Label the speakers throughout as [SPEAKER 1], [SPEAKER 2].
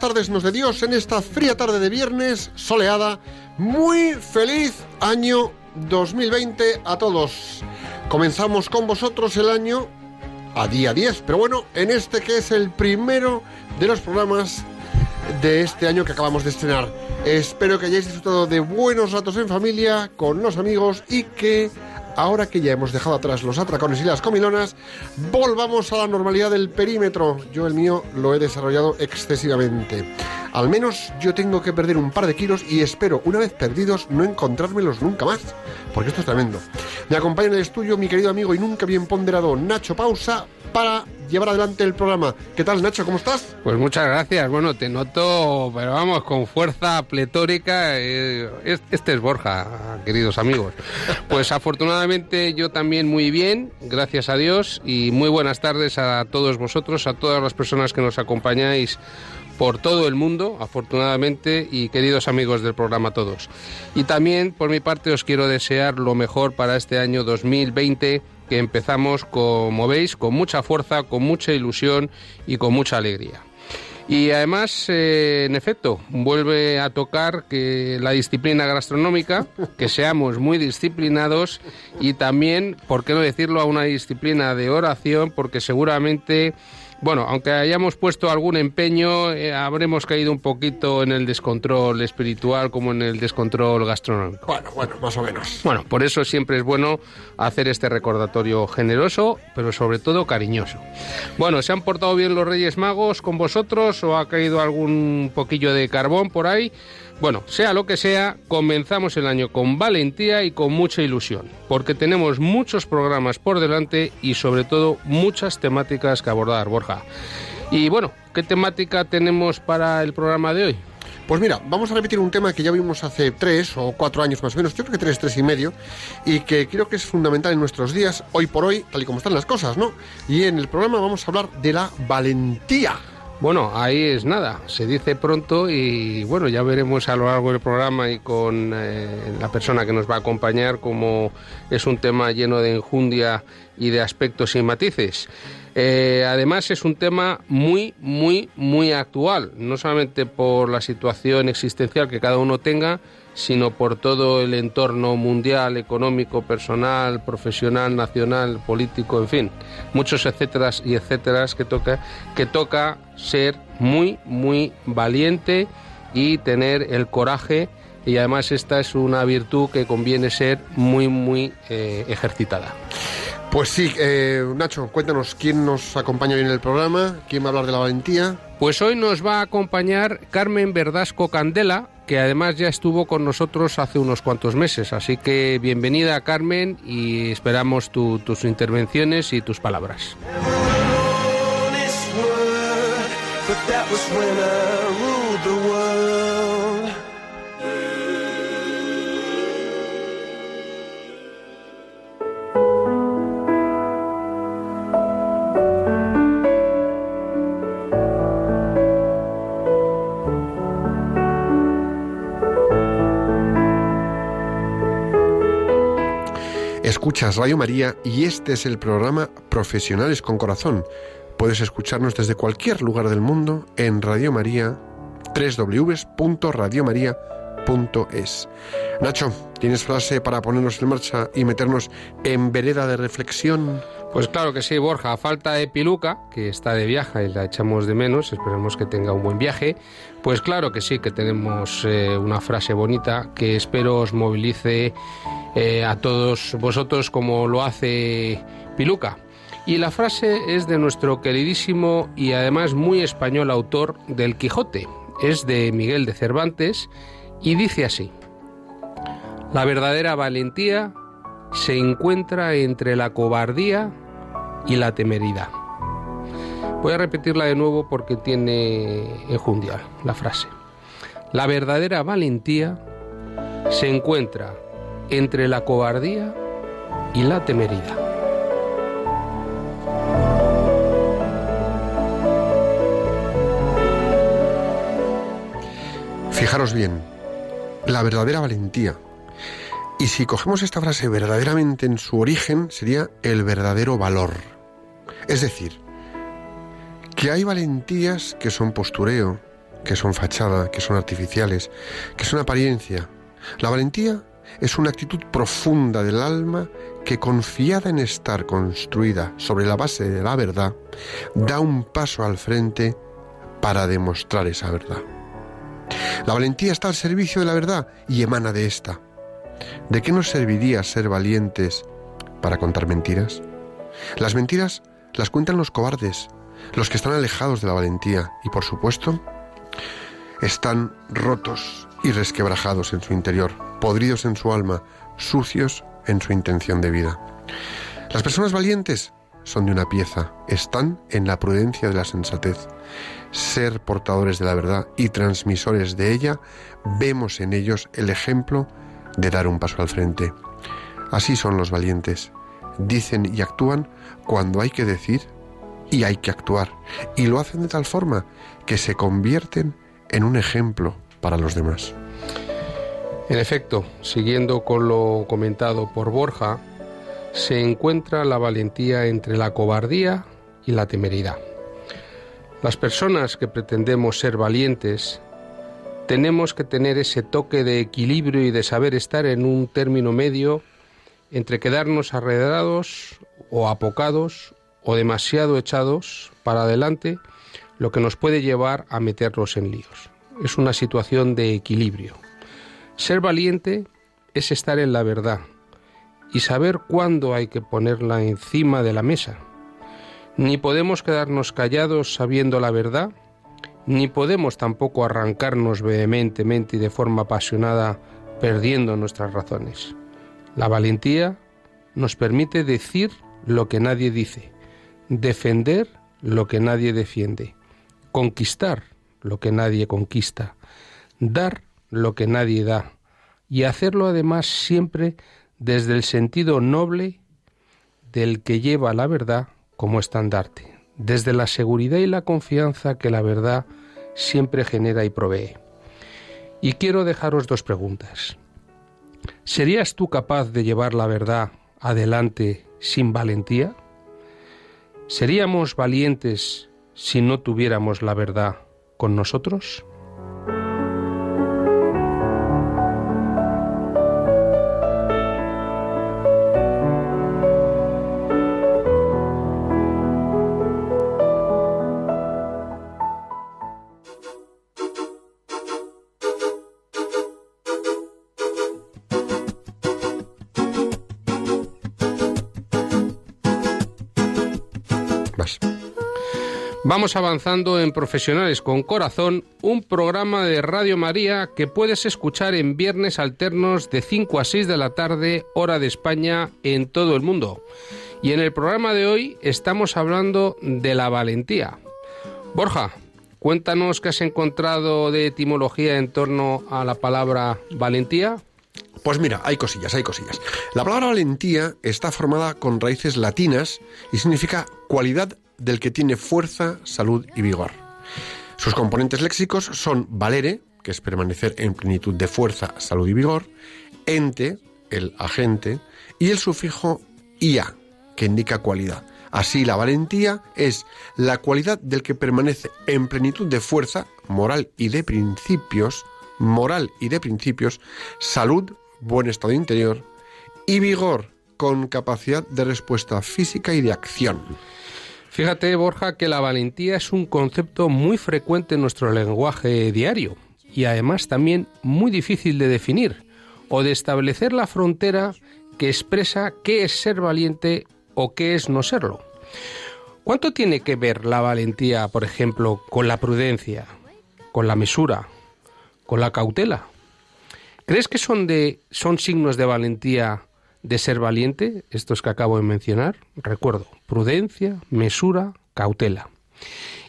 [SPEAKER 1] tardes, nos de Dios, en esta fría tarde de viernes, soleada. Muy feliz año 2020 a todos. Comenzamos con vosotros el año a día 10, pero bueno, en este que es el primero de los programas de este año que acabamos de estrenar. Espero que hayáis disfrutado de buenos ratos en familia, con los amigos y que ahora que ya hemos dejado atrás los atracones y las comilonas, volvamos a la normalidad del perímetro. Yo el mío lo he desarrollado excesivamente. Al menos yo tengo que perder un par de kilos y espero, una vez perdidos, no encontrármelos nunca más. Porque esto es tremendo. Me acompaña en el estudio mi querido amigo y nunca bien ponderado Nacho Pausa para llevar adelante el programa. ¿Qué tal, Nacho? ¿Cómo estás?
[SPEAKER 2] Pues muchas gracias. Bueno, te noto, pero vamos, con fuerza pletórica. eh, es- Este es Borja, queridos amigos. Pues afortunadamente yo también muy bien, gracias a Dios, y muy buenas tardes a todos vosotros, a todas las personas que nos acompañáis por todo el mundo, afortunadamente, y queridos amigos del programa todos. Y también, por mi parte, os quiero desear lo mejor para este año 2020, que empezamos, como veis, con mucha fuerza, con mucha ilusión y con mucha alegría. Y además, eh, en efecto, vuelve a tocar que la disciplina gastronómica, que seamos muy disciplinados y también, por qué no decirlo, a una disciplina de oración, porque seguramente, bueno, aunque hayamos puesto algún empeño, eh, habremos caído un poquito en el descontrol espiritual como en el descontrol gastronómico.
[SPEAKER 1] Bueno, bueno, más o menos.
[SPEAKER 2] Bueno, por eso siempre es bueno hacer este recordatorio generoso, pero sobre todo cariñoso. Bueno, ¿se han portado bien los Reyes Magos con vosotros o ha caído algún poquillo de carbón por ahí? Bueno, sea lo que sea, comenzamos el año con valentía y con mucha ilusión, porque tenemos muchos programas por delante y sobre todo muchas temáticas que abordar, Borja. Y bueno, ¿qué temática tenemos para el programa de hoy?
[SPEAKER 1] Pues mira, vamos a repetir un tema que ya vimos hace tres o cuatro años más o menos, yo creo que tres, tres y medio, y que creo que es fundamental en nuestros días, hoy por hoy, tal y como están las cosas, ¿no? Y en el programa vamos a hablar de la valentía.
[SPEAKER 2] Bueno, ahí es nada, se dice pronto y bueno, ya veremos a lo largo del programa y con eh, la persona que nos va a acompañar como es un tema lleno de enjundia y de aspectos y matices. Eh, además es un tema muy, muy, muy actual, no solamente por la situación existencial que cada uno tenga, sino por todo el entorno mundial, económico, personal, profesional, nacional, político, en fin, muchos etcéteras y etcéteras que toca, que toca ser muy, muy valiente y tener el coraje y además esta es una virtud que conviene ser muy, muy eh, ejercitada.
[SPEAKER 1] Pues sí, eh, Nacho, cuéntanos quién nos acompaña hoy en el programa, quién va a hablar de la valentía.
[SPEAKER 2] Pues hoy nos va a acompañar Carmen Verdasco Candela, que además ya estuvo con nosotros hace unos cuantos meses. Así que bienvenida Carmen y esperamos tu- tus intervenciones y tus palabras.
[SPEAKER 1] Escuchas Radio María y este es el programa Profesionales con Corazón. Puedes escucharnos desde cualquier lugar del mundo en Radio María, www.radiomaria.es. Nacho, ¿tienes frase para ponernos en marcha y meternos en vereda de reflexión?
[SPEAKER 2] Pues claro que sí, Borja. A falta de Piluca, que está de viaje y la echamos de menos, esperemos que tenga un buen viaje. Pues claro que sí, que tenemos eh, una frase bonita que espero os movilice eh, a todos vosotros como lo hace Piluca. Y la frase es de nuestro queridísimo y además muy español autor del Quijote. Es de Miguel de Cervantes y dice así. La verdadera valentía se encuentra entre la cobardía y la temeridad. Voy a repetirla de nuevo porque tiene enjundia la frase. La verdadera valentía se encuentra entre la cobardía y la temeridad.
[SPEAKER 1] Fijaros bien, la verdadera valentía. Y si cogemos esta frase verdaderamente en su origen, sería el verdadero valor. Es decir, que hay valentías que son postureo, que son fachada, que son artificiales, que son apariencia. La valentía es una actitud profunda del alma que confiada en estar construida sobre la base de la verdad, da un paso al frente para demostrar esa verdad. La valentía está al servicio de la verdad y emana de esta. ¿De qué nos serviría ser valientes para contar mentiras? Las mentiras las cuentan los cobardes, los que están alejados de la valentía y por supuesto están rotos y resquebrajados en su interior, podridos en su alma, sucios en su intención de vida. Las personas valientes son de una pieza, están en la prudencia de la sensatez. Ser portadores de la verdad y transmisores de ella, vemos en ellos el ejemplo de dar un paso al frente. Así son los valientes. Dicen y actúan cuando hay que decir y hay que actuar. Y lo hacen de tal forma que se convierten en un ejemplo para los demás.
[SPEAKER 2] En efecto, siguiendo con lo comentado por Borja, se encuentra la valentía entre la cobardía y la temeridad. Las personas que pretendemos ser valientes tenemos que tener ese toque de equilibrio y de saber estar en un término medio entre quedarnos arredrados o apocados o demasiado echados para adelante, lo que nos puede llevar a meterlos en líos. Es una situación de equilibrio. Ser valiente es estar en la verdad y saber cuándo hay que ponerla encima de la mesa. Ni podemos quedarnos callados sabiendo la verdad, ni podemos tampoco arrancarnos vehementemente y de forma apasionada perdiendo nuestras razones. La valentía nos permite decir lo que nadie dice, defender lo que nadie defiende, conquistar lo que nadie conquista, dar lo que nadie da, y hacerlo además siempre desde el sentido noble del que lleva la verdad como estandarte, desde la seguridad y la confianza que la verdad siempre genera y provee. Y quiero dejaros dos preguntas. ¿Serías tú capaz de llevar la verdad adelante sin valentía? ¿Seríamos valientes si no tuviéramos la verdad con nosotros? Vamos avanzando en Profesionales con Corazón, un programa de Radio María que puedes escuchar en viernes alternos de 5 a 6 de la tarde, hora de España, en todo el mundo. Y en el programa de hoy estamos hablando de la valentía. Borja, cuéntanos qué has encontrado de etimología en torno a la palabra valentía.
[SPEAKER 1] Pues mira, hay cosillas, hay cosillas. La palabra valentía está formada con raíces latinas y significa cualidad del que tiene fuerza, salud y vigor. Sus componentes léxicos son valere, que es permanecer en plenitud de fuerza, salud y vigor, ente, el agente, y el sufijo ia, que indica cualidad. Así, la valentía es la cualidad del que permanece en plenitud de fuerza, moral y de principios, moral y de principios, salud, buen estado interior, y vigor, con capacidad de respuesta física y de acción.
[SPEAKER 2] Fíjate, Borja, que la valentía es un concepto muy frecuente en nuestro lenguaje diario y además también muy difícil de definir o de establecer la frontera que expresa qué es ser valiente o qué es no serlo. ¿Cuánto tiene que ver la valentía, por ejemplo, con la prudencia, con la mesura, con la cautela? ¿Crees que son de son signos de valentía de ser valiente estos que acabo de mencionar? Recuerdo, prudencia, mesura, cautela.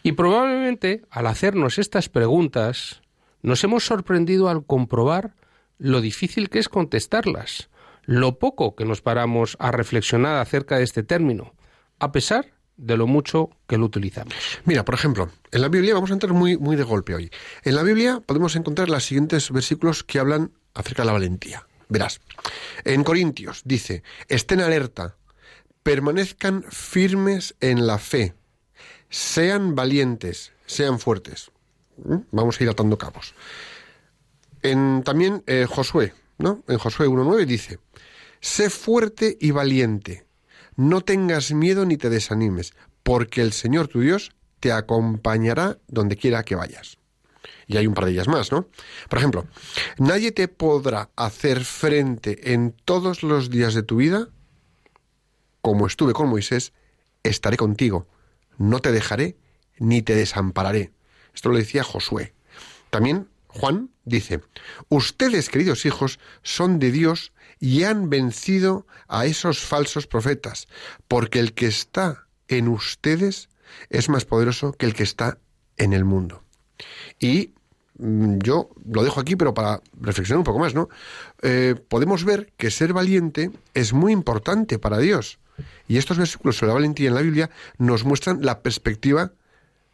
[SPEAKER 2] Y probablemente al hacernos estas preguntas nos hemos sorprendido al comprobar lo difícil que es contestarlas, lo poco que nos paramos a reflexionar acerca de este término, a pesar de lo mucho que lo utilizamos.
[SPEAKER 1] Mira, por ejemplo, en la Biblia, vamos a entrar muy, muy de golpe hoy. En la Biblia podemos encontrar los siguientes versículos que hablan acerca de la valentía. Verás, en Corintios dice, estén alerta, permanezcan firmes en la fe, sean valientes, sean fuertes. ¿Mm? Vamos a ir atando cabos. En, también eh, Josué, ¿no? En Josué 1.9 dice, sé fuerte y valiente, no tengas miedo ni te desanimes, porque el Señor tu Dios te acompañará donde quiera que vayas. Y hay un par de ellas más, ¿no? Por ejemplo, nadie te podrá hacer frente en todos los días de tu vida, como estuve con Moisés, estaré contigo, no te dejaré ni te desampararé. Esto lo decía Josué. También Juan dice, ustedes, queridos hijos, son de Dios y han vencido a esos falsos profetas, porque el que está en ustedes es más poderoso que el que está en el mundo. Y mm, yo lo dejo aquí, pero para reflexionar un poco más, ¿no? Eh, podemos ver que ser valiente es muy importante para Dios. Y estos versículos sobre la valentía en la Biblia nos muestran la perspectiva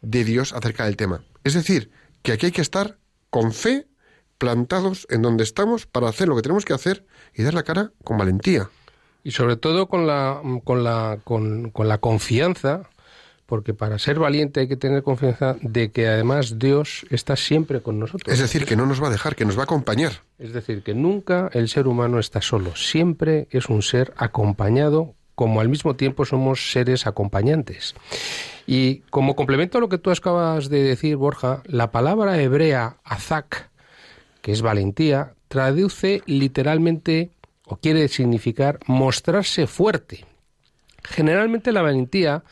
[SPEAKER 1] de Dios acerca del tema. Es decir, que aquí hay que estar con fe, plantados en donde estamos para hacer lo que tenemos que hacer y dar la cara con valentía.
[SPEAKER 2] Y sobre todo con la, con la, con, con la confianza, porque para ser valiente hay que tener confianza de que además Dios está siempre con nosotros.
[SPEAKER 1] Es decir, que no nos va a dejar, que nos va a acompañar.
[SPEAKER 2] Es decir, que nunca el ser humano está solo, siempre es un ser acompañado, como al mismo tiempo somos seres acompañantes. Y como complemento a lo que tú acabas de decir, Borja, la palabra hebrea azak, que es valentía, traduce literalmente o quiere significar mostrarse fuerte. Generalmente la valentía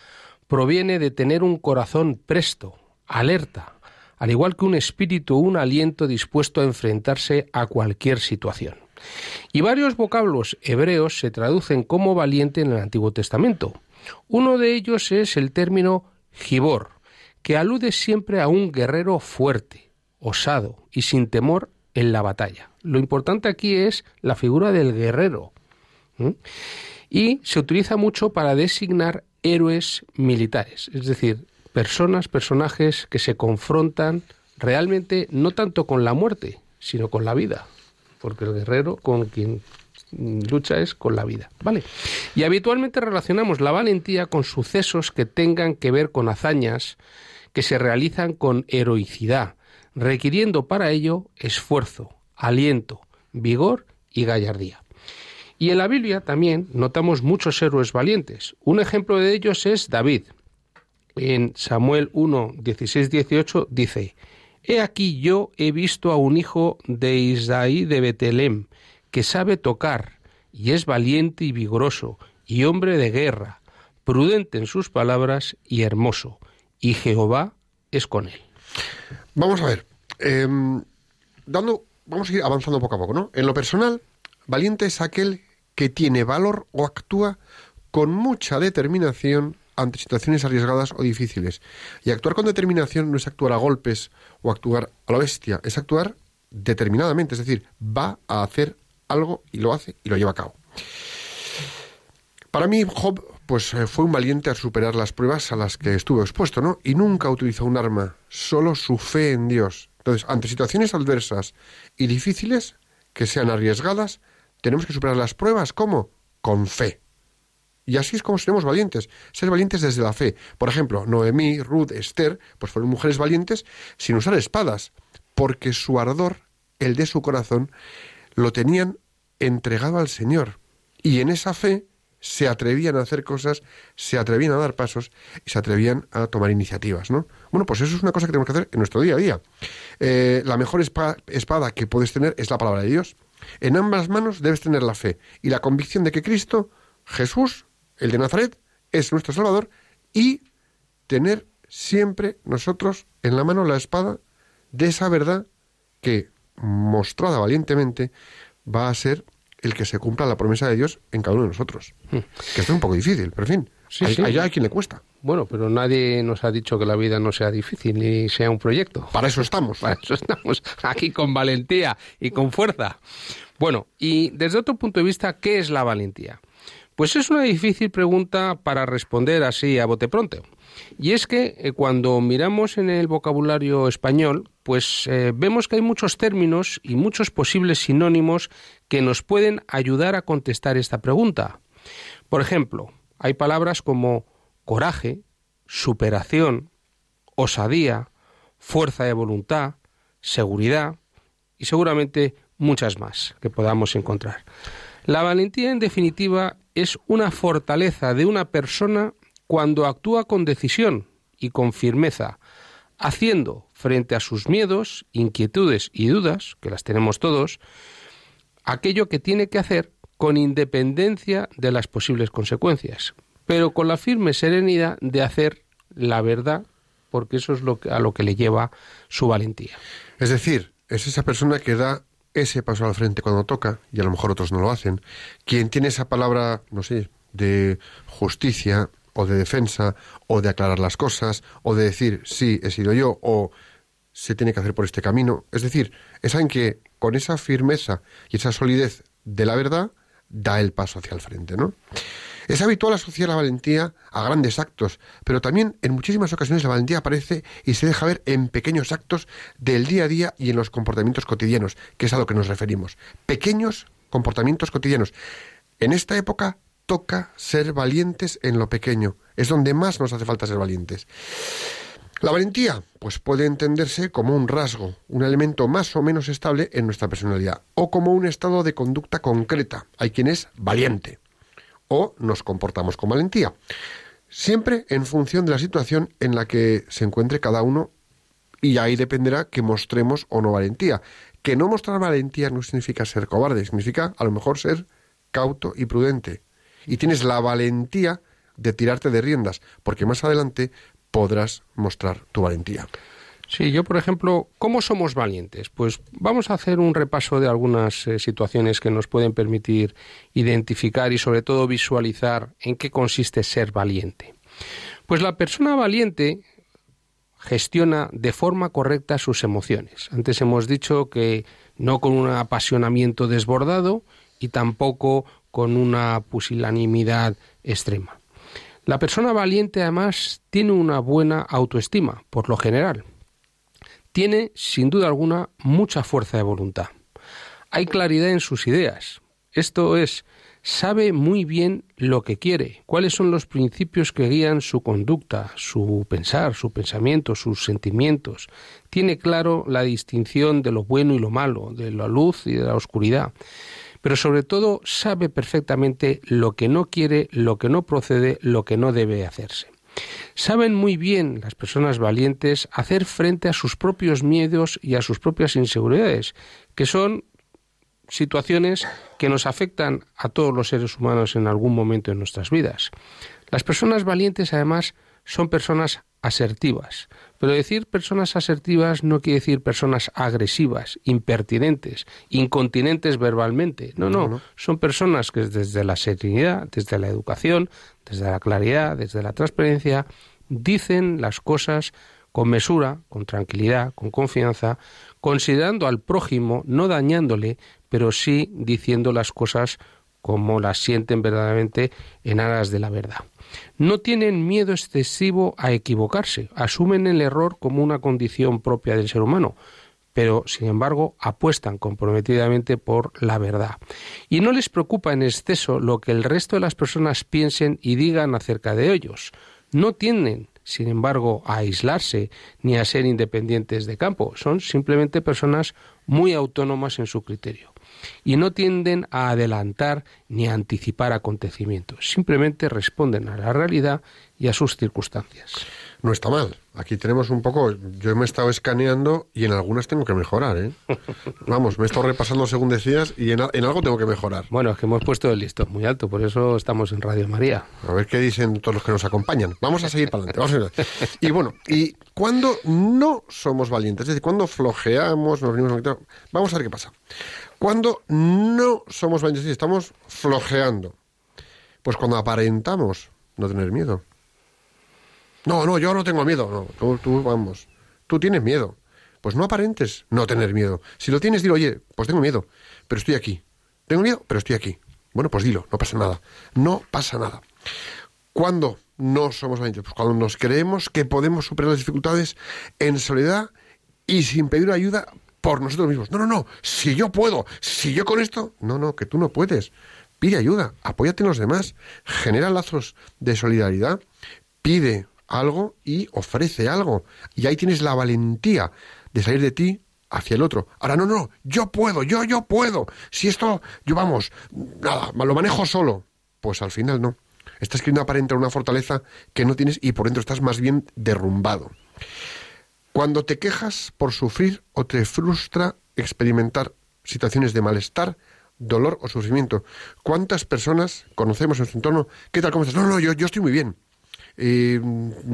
[SPEAKER 2] proviene de tener un corazón presto, alerta, al igual que un espíritu un aliento dispuesto a enfrentarse a cualquier situación. Y varios vocablos hebreos se traducen como valiente en el Antiguo Testamento. Uno de ellos es el término gibor, que alude siempre a un guerrero fuerte, osado y sin temor en la batalla. Lo importante aquí es la figura del guerrero. Y se utiliza mucho para designar héroes militares, es decir, personas, personajes que se confrontan realmente no tanto con la muerte, sino con la vida, porque el guerrero con quien lucha es con la vida, ¿vale? Y habitualmente relacionamos la valentía con sucesos que tengan que ver con hazañas que se realizan con heroicidad, requiriendo para ello esfuerzo, aliento, vigor y gallardía. Y en la Biblia también notamos muchos héroes valientes. Un ejemplo de ellos es David. En Samuel 1, 16, 18 dice, He aquí yo he visto a un hijo de Isaí de Betelem, que sabe tocar, y es valiente y vigoroso, y hombre de guerra, prudente en sus palabras y hermoso, y Jehová es con él.
[SPEAKER 1] Vamos a ver, eh, dando, vamos a ir avanzando poco a poco, ¿no? En lo personal, valiente es aquel que tiene valor o actúa con mucha determinación ante situaciones arriesgadas o difíciles. Y actuar con determinación no es actuar a golpes o actuar a la bestia, es actuar determinadamente, es decir, va a hacer algo y lo hace y lo lleva a cabo. Para mí, Job pues eh, fue un valiente al superar las pruebas a las que estuvo expuesto, ¿no? Y nunca utilizó un arma, solo su fe en Dios. Entonces, ante situaciones adversas y difíciles, que sean arriesgadas, tenemos que superar las pruebas, ¿cómo? Con fe. Y así es como seremos valientes, ser valientes desde la fe. Por ejemplo, Noemí, Ruth, Esther, pues fueron mujeres valientes sin usar espadas, porque su ardor, el de su corazón, lo tenían entregado al Señor. Y en esa fe se atrevían a hacer cosas, se atrevían a dar pasos y se atrevían a tomar iniciativas, ¿no? Bueno, pues eso es una cosa que tenemos que hacer en nuestro día a día. Eh, la mejor espa- espada que puedes tener es la palabra de Dios. En ambas manos debes tener la fe y la convicción de que Cristo, Jesús, el de Nazaret, es nuestro Salvador y tener siempre nosotros en la mano la espada de esa verdad que, mostrada valientemente, va a ser el que se cumpla la promesa de Dios en cada uno de nosotros. Que esto es un poco difícil, pero en fin,
[SPEAKER 2] Sí,
[SPEAKER 1] hay,
[SPEAKER 2] sí.
[SPEAKER 1] hay a quien le cuesta.
[SPEAKER 2] Bueno, pero nadie nos ha dicho que la vida no sea difícil ni sea un proyecto.
[SPEAKER 1] Para eso estamos.
[SPEAKER 2] Para eso estamos aquí con valentía y con fuerza. Bueno, y desde otro punto de vista, ¿qué es la valentía? Pues es una difícil pregunta para responder así a bote pronto. Y es que eh, cuando miramos en el vocabulario español, pues eh, vemos que hay muchos términos y muchos posibles sinónimos que nos pueden ayudar a contestar esta pregunta. Por ejemplo, hay palabras como coraje, superación, osadía, fuerza de voluntad, seguridad y seguramente muchas más que podamos encontrar. La valentía, en definitiva, es una fortaleza de una persona cuando actúa con decisión y con firmeza, haciendo frente a sus miedos, inquietudes y dudas, que las tenemos todos, aquello que tiene que hacer con independencia de las posibles consecuencias, pero con la firme serenidad de hacer la verdad, porque eso es lo que- a lo que le lleva su valentía.
[SPEAKER 1] Es decir, es esa persona que da ese paso al frente cuando toca, y a lo mejor otros no lo hacen, quien tiene esa palabra, no sé, de justicia o de defensa, o de aclarar las cosas, o de decir, sí, he sido yo, o se tiene que hacer por este camino. Es decir, es alguien que con esa firmeza y esa solidez de la verdad da el paso hacia el frente, ¿no? Es habitual asociar la valentía a grandes actos, pero también en muchísimas ocasiones la valentía aparece y se deja ver en pequeños actos del día a día y en los comportamientos cotidianos, que es a lo que nos referimos. Pequeños comportamientos cotidianos. En esta época toca ser valientes en lo pequeño. Es donde más nos hace falta ser valientes. La valentía, pues puede entenderse como un rasgo, un elemento más o menos estable en nuestra personalidad, o como un estado de conducta concreta. Hay quien es valiente, o nos comportamos con valentía. Siempre en función de la situación en la que se encuentre cada uno, y ahí dependerá que mostremos o no valentía. Que no mostrar valentía no significa ser cobarde, significa a lo mejor ser cauto y prudente. Y tienes la valentía de tirarte de riendas, porque más adelante podrás mostrar tu valentía.
[SPEAKER 2] Sí, yo, por ejemplo, ¿cómo somos valientes? Pues vamos a hacer un repaso de algunas eh, situaciones que nos pueden permitir identificar y sobre todo visualizar en qué consiste ser valiente. Pues la persona valiente gestiona de forma correcta sus emociones. Antes hemos dicho que no con un apasionamiento desbordado y tampoco con una pusilanimidad extrema. La persona valiente además tiene una buena autoestima, por lo general. Tiene, sin duda alguna, mucha fuerza de voluntad. Hay claridad en sus ideas. Esto es, sabe muy bien lo que quiere, cuáles son los principios que guían su conducta, su pensar, su pensamiento, sus sentimientos. Tiene claro la distinción de lo bueno y lo malo, de la luz y de la oscuridad. Pero sobre todo sabe perfectamente lo que no quiere, lo que no procede, lo que no debe hacerse. Saben muy bien las personas valientes hacer frente a sus propios miedos y a sus propias inseguridades, que son situaciones que nos afectan a todos los seres humanos en algún momento de nuestras vidas. Las personas valientes, además, son personas asertivas. Pero decir personas asertivas no quiere decir personas agresivas, impertinentes, incontinentes verbalmente. No, no,
[SPEAKER 1] no.
[SPEAKER 2] son personas que desde la serenidad, desde la educación, desde la claridad, desde la transparencia, dicen las cosas con mesura, con tranquilidad, con confianza, considerando al prójimo, no dañándole, pero sí diciendo las cosas como las sienten verdaderamente en aras de la verdad. No tienen miedo excesivo a equivocarse, asumen el error como una condición propia del ser humano, pero sin embargo apuestan comprometidamente por la verdad. Y no les preocupa en exceso lo que el resto de las personas piensen y digan acerca de ellos. No tienden, sin embargo, a aislarse ni a ser independientes de campo. Son simplemente personas muy autónomas en su criterio. Y no tienden a adelantar ni a anticipar acontecimientos, simplemente responden a la realidad y a sus circunstancias.
[SPEAKER 1] No está mal. Aquí tenemos un poco. Yo me he estado escaneando y en algunas tengo que mejorar, ¿eh? Vamos, me he estado repasando según decías y en, en algo tengo que mejorar.
[SPEAKER 2] Bueno, es que hemos puesto el listón muy alto, por eso estamos en Radio María.
[SPEAKER 1] A ver qué dicen todos los que nos acompañan. Vamos a seguir para adelante. Vamos a seguir. Y bueno, ¿y cuando no somos valientes? Es decir, cuando flojeamos, nos venimos a Vamos a ver qué pasa. Cuando no somos valientes y estamos flojeando, pues cuando aparentamos no tener miedo. No, no, yo no tengo miedo. No, tú, tú, vamos. Tú tienes miedo. Pues no aparentes no tener miedo. Si lo tienes, dilo, oye, pues tengo miedo, pero estoy aquí. Tengo miedo, pero estoy aquí. Bueno, pues dilo, no pasa nada. No pasa nada. ¿Cuándo no somos valientes? Pues cuando nos creemos que podemos superar las dificultades en soledad y sin pedir ayuda por nosotros mismos. No, no, no. Si yo puedo, si yo con esto. No, no, que tú no puedes. Pide ayuda, apóyate en los demás, genera lazos de solidaridad, pide algo y ofrece algo. Y ahí tienes la valentía de salir de ti hacia el otro. Ahora, no, no, yo puedo, yo, yo puedo. Si esto, yo vamos, nada, lo manejo solo. Pues al final no. Estás queriendo aparentar una fortaleza que no tienes y por dentro estás más bien derrumbado. Cuando te quejas por sufrir o te frustra experimentar situaciones de malestar, dolor o sufrimiento. ¿Cuántas personas conocemos en nuestro entorno? ¿Qué tal? ¿Cómo estás? No, no, yo, yo estoy muy bien. Eh,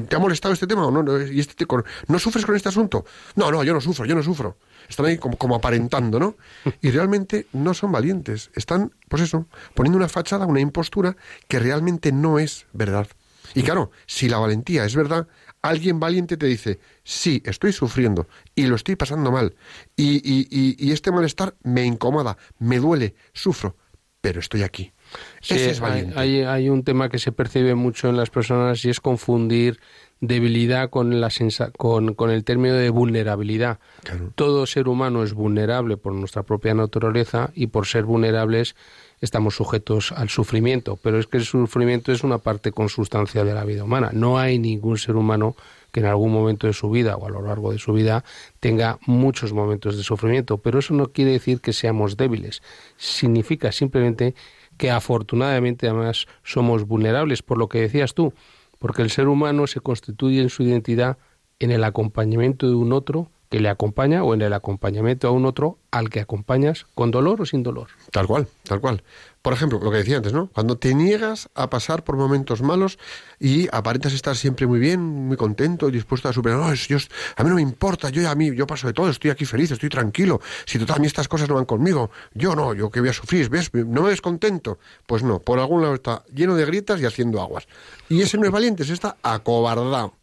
[SPEAKER 1] ¿Te ha molestado este tema o no? No, y este ¿No sufres con este asunto? No, no, yo no sufro, yo no sufro. Están ahí como, como aparentando, ¿no? Y realmente no son valientes. Están, pues eso, poniendo una fachada, una impostura que realmente no es verdad. Y claro, si la valentía es verdad, alguien valiente te dice, sí, estoy sufriendo y lo estoy pasando mal. Y, y- y- y este malestar me incomoda, me duele, sufro, pero estoy aquí.
[SPEAKER 2] Sí,
[SPEAKER 1] Ese es
[SPEAKER 2] hay,
[SPEAKER 1] valiente.
[SPEAKER 2] hay- hay un tema que se percibe mucho en las personas y es confundir debilidad con, la sensa- con, con el término de vulnerabilidad.
[SPEAKER 1] Claro.
[SPEAKER 2] Todo ser humano es vulnerable por nuestra propia naturaleza y por ser vulnerables estamos sujetos al sufrimiento, pero es que el sufrimiento es una parte consustancial de la vida humana. No hay ningún ser humano que en algún momento de su vida o a lo largo de su vida tenga muchos momentos de sufrimiento, pero eso no quiere decir que seamos débiles. Significa simplemente que afortunadamente además somos vulnerables, por lo que decías tú, porque el ser humano se constituye en su identidad en el acompañamiento de un otro que le acompaña o en el acompañamiento a un otro al que acompañas con dolor o sin dolor.
[SPEAKER 1] Tal cual, tal cual. Por ejemplo, lo que decía antes, ¿no? Cuando te niegas a pasar por momentos malos y aparentas estar siempre muy bien, muy contento y dispuesto a superar, no, a mí no me importa, yo a mí, yo paso de todo, estoy aquí feliz, estoy tranquilo, si total a mí estas cosas no van conmigo, yo no, yo que voy a sufrir, ¿ves? ¿No me ves contento? Pues no, por algún lado está lleno de grietas y haciendo aguas. Y ese no es valiente, ese está acobardado.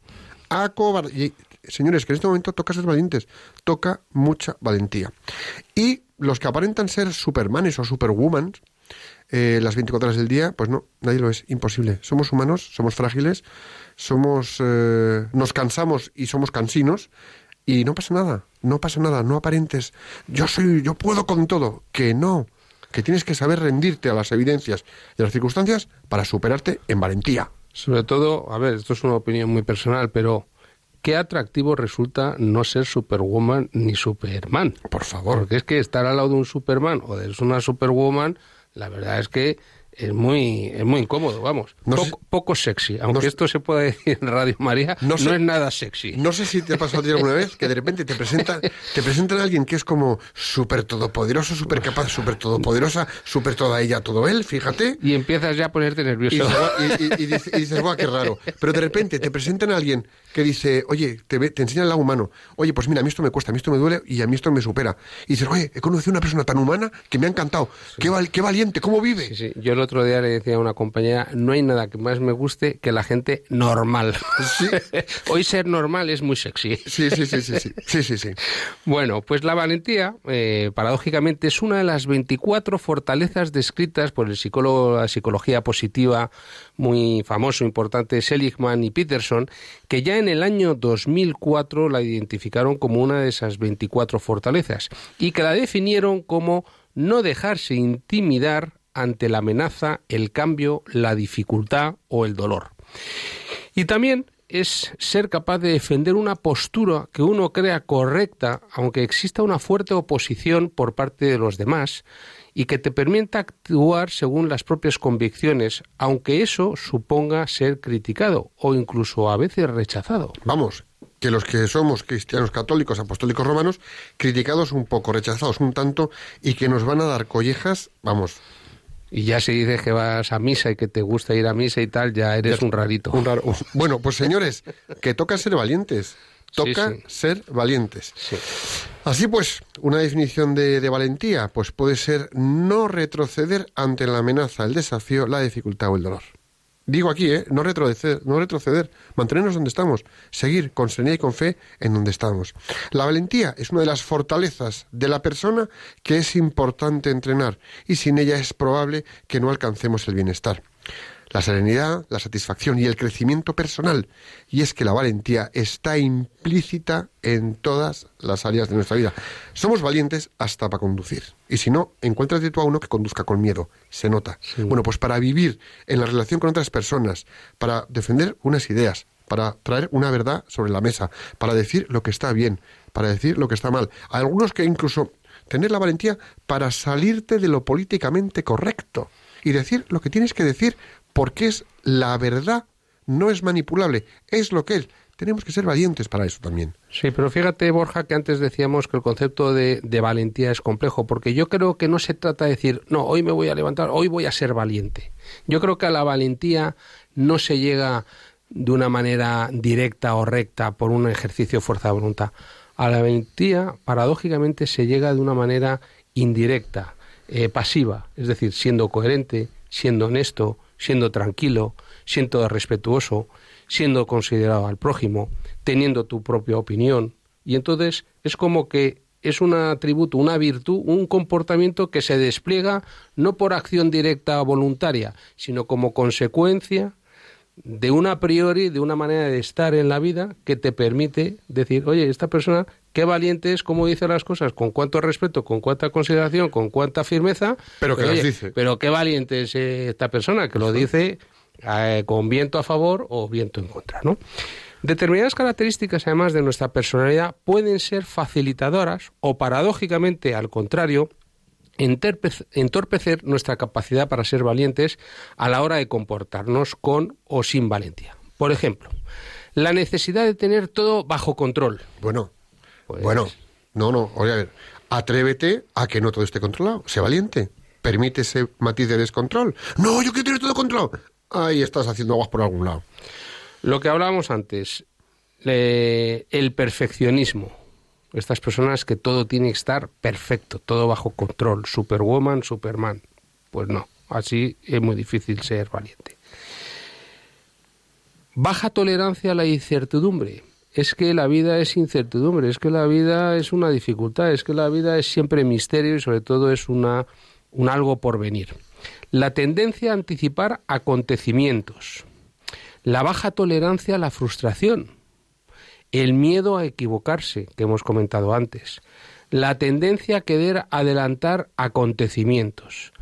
[SPEAKER 1] Acobardado. Señores, que en este momento toca ser valientes, toca mucha valentía. Y los que aparentan ser supermanes o superwoman, eh, las 24 horas del día, pues no, nadie lo es, imposible. Somos humanos, somos frágiles, somos, eh, nos cansamos y somos cansinos y no pasa nada, no pasa nada, no aparentes, yo soy, yo puedo con todo, que no, que tienes que saber rendirte a las evidencias y a las circunstancias para superarte en valentía.
[SPEAKER 2] Sobre todo, a ver, esto es una opinión muy personal, pero qué atractivo resulta no ser Superwoman ni Superman.
[SPEAKER 1] Por favor.
[SPEAKER 2] Porque es que estar al lado de un Superman o de una Superwoman, la verdad es que es muy, es muy incómodo, vamos.
[SPEAKER 1] No sé-
[SPEAKER 2] poco, sexy. Aunque
[SPEAKER 1] no
[SPEAKER 2] esto se pueda decir en Radio María,
[SPEAKER 1] No
[SPEAKER 2] es nada sexy.
[SPEAKER 1] No sé si te ha pasado a ti alguna vez que de repente te presentan, te presentan a alguien que es como súper todopoderoso, súper capaz, súper todopoderosa, súper toda ella, todo él, fíjate.
[SPEAKER 2] Y empiezas ya a ponerte nervioso.
[SPEAKER 1] y- y- y dices, y dices, guau, qué raro. Pero de repente te presentan a alguien que dice, oye, te, te enseña el lado humano. Oye, pues mira, a mí esto me cuesta, a mí esto me duele y a mí esto me supera. Y dices, oye, he conocido a una persona tan humana que me ha encantado. Qué, val- qué valiente, cómo vive.
[SPEAKER 2] Sí, sí. Yo el otro día le decía a una compañera, no hay nada que más me guste que la gente normal.
[SPEAKER 1] Sí.
[SPEAKER 2] Hoy ser normal es muy sexy.
[SPEAKER 1] Sí, sí, sí, sí, sí, sí, sí, sí.
[SPEAKER 2] Bueno, pues la valentía, eh, paradójicamente, es una de las 24 fortalezas descritas por el psicólogo de la psicología positiva muy famoso, importante, Seligman y Peterson, que ya en el año 2004 la identificaron como una de esas 24 fortalezas y que la definieron como no dejarse intimidar ante la amenaza, el cambio, la dificultad o el dolor. Y también es ser capaz de defender una postura que uno crea correcta, aunque exista una fuerte oposición por parte de los demás, y que te permita actuar según las propias convicciones, aunque eso suponga ser criticado o incluso a veces rechazado.
[SPEAKER 1] Vamos, que los que somos cristianos católicos, apostólicos romanos, criticados un poco, rechazados un tanto, y que nos van a dar collejas, vamos,
[SPEAKER 2] Y ya si dices que vas a misa y que te gusta ir a misa y tal, ya eres un rarito.
[SPEAKER 1] Un raro- Bueno, pues señores, que toca ser valientes. Toca
[SPEAKER 2] Sí, sí.
[SPEAKER 1] ser valientes.
[SPEAKER 2] Sí.
[SPEAKER 1] Así pues, una definición de, de valentía, pues puede ser no retroceder ante la amenaza, el desafío, la dificultad o el dolor. Digo aquí, ¿eh? No retroceder, no retroceder, mantenernos donde estamos, seguir con serenidad y con fe en donde estamos. La valentía es una de las fortalezas de la persona que es importante entrenar y sin ella es probable que no alcancemos el bienestar. La serenidad, la satisfacción y el crecimiento personal. Y es que la valentía está implícita en todas las áreas de nuestra vida. Somos valientes hasta para conducir. Y si no, encuéntrate tú a uno que conduzca con miedo. Se nota. Bueno, pues para vivir en la relación con otras personas, para defender unas ideas, para traer una verdad sobre la mesa, para decir lo que está bien, para decir lo que está mal. Hay algunos que incluso tener la valentía para salirte de lo políticamente correcto y decir lo que tienes que decir porque es la verdad, no es manipulable, es lo que es. Tenemos que ser valientes para eso también.
[SPEAKER 2] Sí, pero fíjate, Borja, que antes decíamos que el concepto de, valentía es complejo, porque yo creo que no se trata de decir, no, hoy me voy a levantar, hoy voy a ser valiente. Yo creo que a la valentía no se llega de una manera directa o recta por un ejercicio de fuerza de voluntad. A la valentía, paradójicamente, se llega de una manera indirecta, eh, pasiva, es decir, siendo coherente, siendo honesto, siendo tranquilo, siendo respetuoso, siendo considerado al prójimo, teniendo tu propia opinión. Y entonces es como que es un atributo, una virtud, un comportamiento que se despliega no por acción directa o voluntaria, sino como consecuencia de una a priori, de una manera de estar en la vida que te permite decir, oye, esta persona, qué valiente es, cómo dice las cosas, con cuánto respeto, con cuánta consideración, con cuánta firmeza.
[SPEAKER 1] Pero que las
[SPEAKER 2] oye,
[SPEAKER 1] dice.
[SPEAKER 2] Pero qué valiente es eh, esta persona, que lo dice eh, con viento a favor o viento en contra, ¿no? Determinadas características, además de nuestra personalidad, pueden ser facilitadoras o, paradójicamente, al contrario, entorpecer nuestra capacidad para ser valientes a la hora de comportarnos con o sin valentía. Por ejemplo, la necesidad de tener todo bajo control.
[SPEAKER 1] Bueno,
[SPEAKER 2] Pues-
[SPEAKER 1] bueno, no, no, oye, a ver, atrévete a que no todo esté controlado, sé valiente, permite ese matiz de descontrol. No, yo quiero tener todo controlado. Ahí estás haciendo aguas por algún lado.
[SPEAKER 2] Lo que hablábamos antes, le- el perfeccionismo. Estas personas que todo tiene que estar perfecto, todo bajo control, Superwoman, Superman. Pues no, así es muy difícil ser valiente. Baja tolerancia a la incertidumbre. Es que la vida es incertidumbre, es que la vida es una dificultad, es que la vida es siempre misterio y sobre todo es una, un algo por venir. La tendencia a anticipar acontecimientos. La baja tolerancia a la frustración. El miedo a equivocarse, que hemos comentado antes. La tendencia a querer adelantar acontecimientos.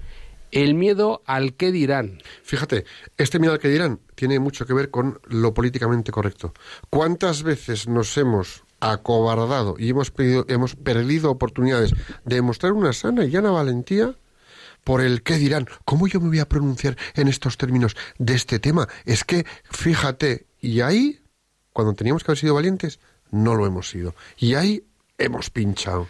[SPEAKER 2] El miedo al qué dirán.
[SPEAKER 1] Fíjate, este miedo al que dirán tiene mucho que ver con lo políticamente correcto. ¿Cuántas veces nos hemos acobardado y hemos, pedido- hemos perdido oportunidades de demostrar una sana y llana valentía por el qué dirán? ¿Cómo yo me voy a pronunciar en estos términos de este tema? Es que, fíjate, y ahí, cuando teníamos que haber sido valientes, no lo hemos sido. Y ahí hemos pinchado.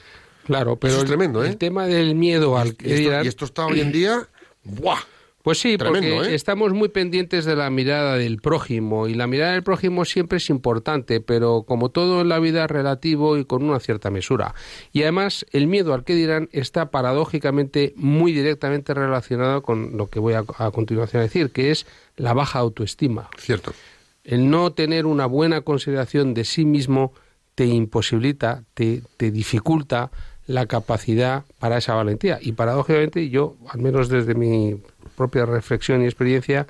[SPEAKER 2] Claro, pero
[SPEAKER 1] es
[SPEAKER 2] el-
[SPEAKER 1] tremendo, ¿eh?
[SPEAKER 2] el tema del miedo al
[SPEAKER 1] Y esto,
[SPEAKER 2] dirán.
[SPEAKER 1] y esto está hoy en día... ¡Buah!
[SPEAKER 2] Pues sí,
[SPEAKER 1] Tremendo,
[SPEAKER 2] porque
[SPEAKER 1] ¿eh?
[SPEAKER 2] estamos muy pendientes de la mirada del prójimo y la mirada del prójimo siempre es importante, pero como todo en la vida es relativo y con una cierta mesura. Y además el miedo al que dirán está paradójicamente muy directamente relacionado con lo que voy a, a continuación a decir, que es la baja autoestima.
[SPEAKER 1] Cierto.
[SPEAKER 2] El no tener una buena consideración de sí mismo te imposibilita, te, te dificulta la capacidad para esa valentía. Y paradójicamente yo, al menos desde mi propia reflexión y experiencia,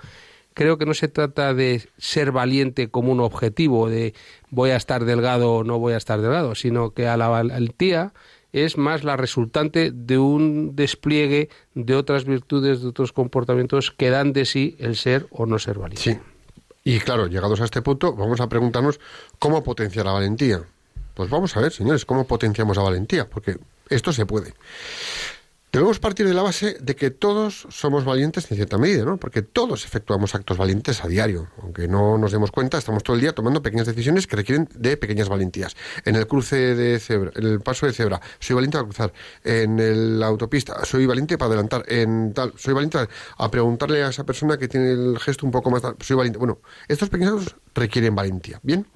[SPEAKER 2] creo que no se trata de ser valiente como un objetivo, de voy a estar delgado o no voy a estar delgado, sino que a la valentía es más la resultante de un despliegue de otras virtudes, de otros comportamientos que dan de sí el ser o no ser valiente.
[SPEAKER 1] Sí. Y claro, llegados a este punto, vamos a preguntarnos cómo potenciar la valentía. Pues vamos a ver, señores, cómo potenciamos la valentía, porque esto se puede. Debemos partir de la base de que todos somos valientes en cierta medida, ¿no? Porque todos efectuamos actos valientes a diario. Aunque no nos demos cuenta, estamos todo el día tomando pequeñas decisiones que requieren de pequeñas valentías. En el cruce de cebra, en el paso de cebra, soy valiente a cruzar. En la autopista, soy valiente para adelantar. En tal, soy valiente a, preguntarle a esa persona que tiene el gesto un poco más soy valiente. Bueno, estos pequeños actos requieren valentía. Bien.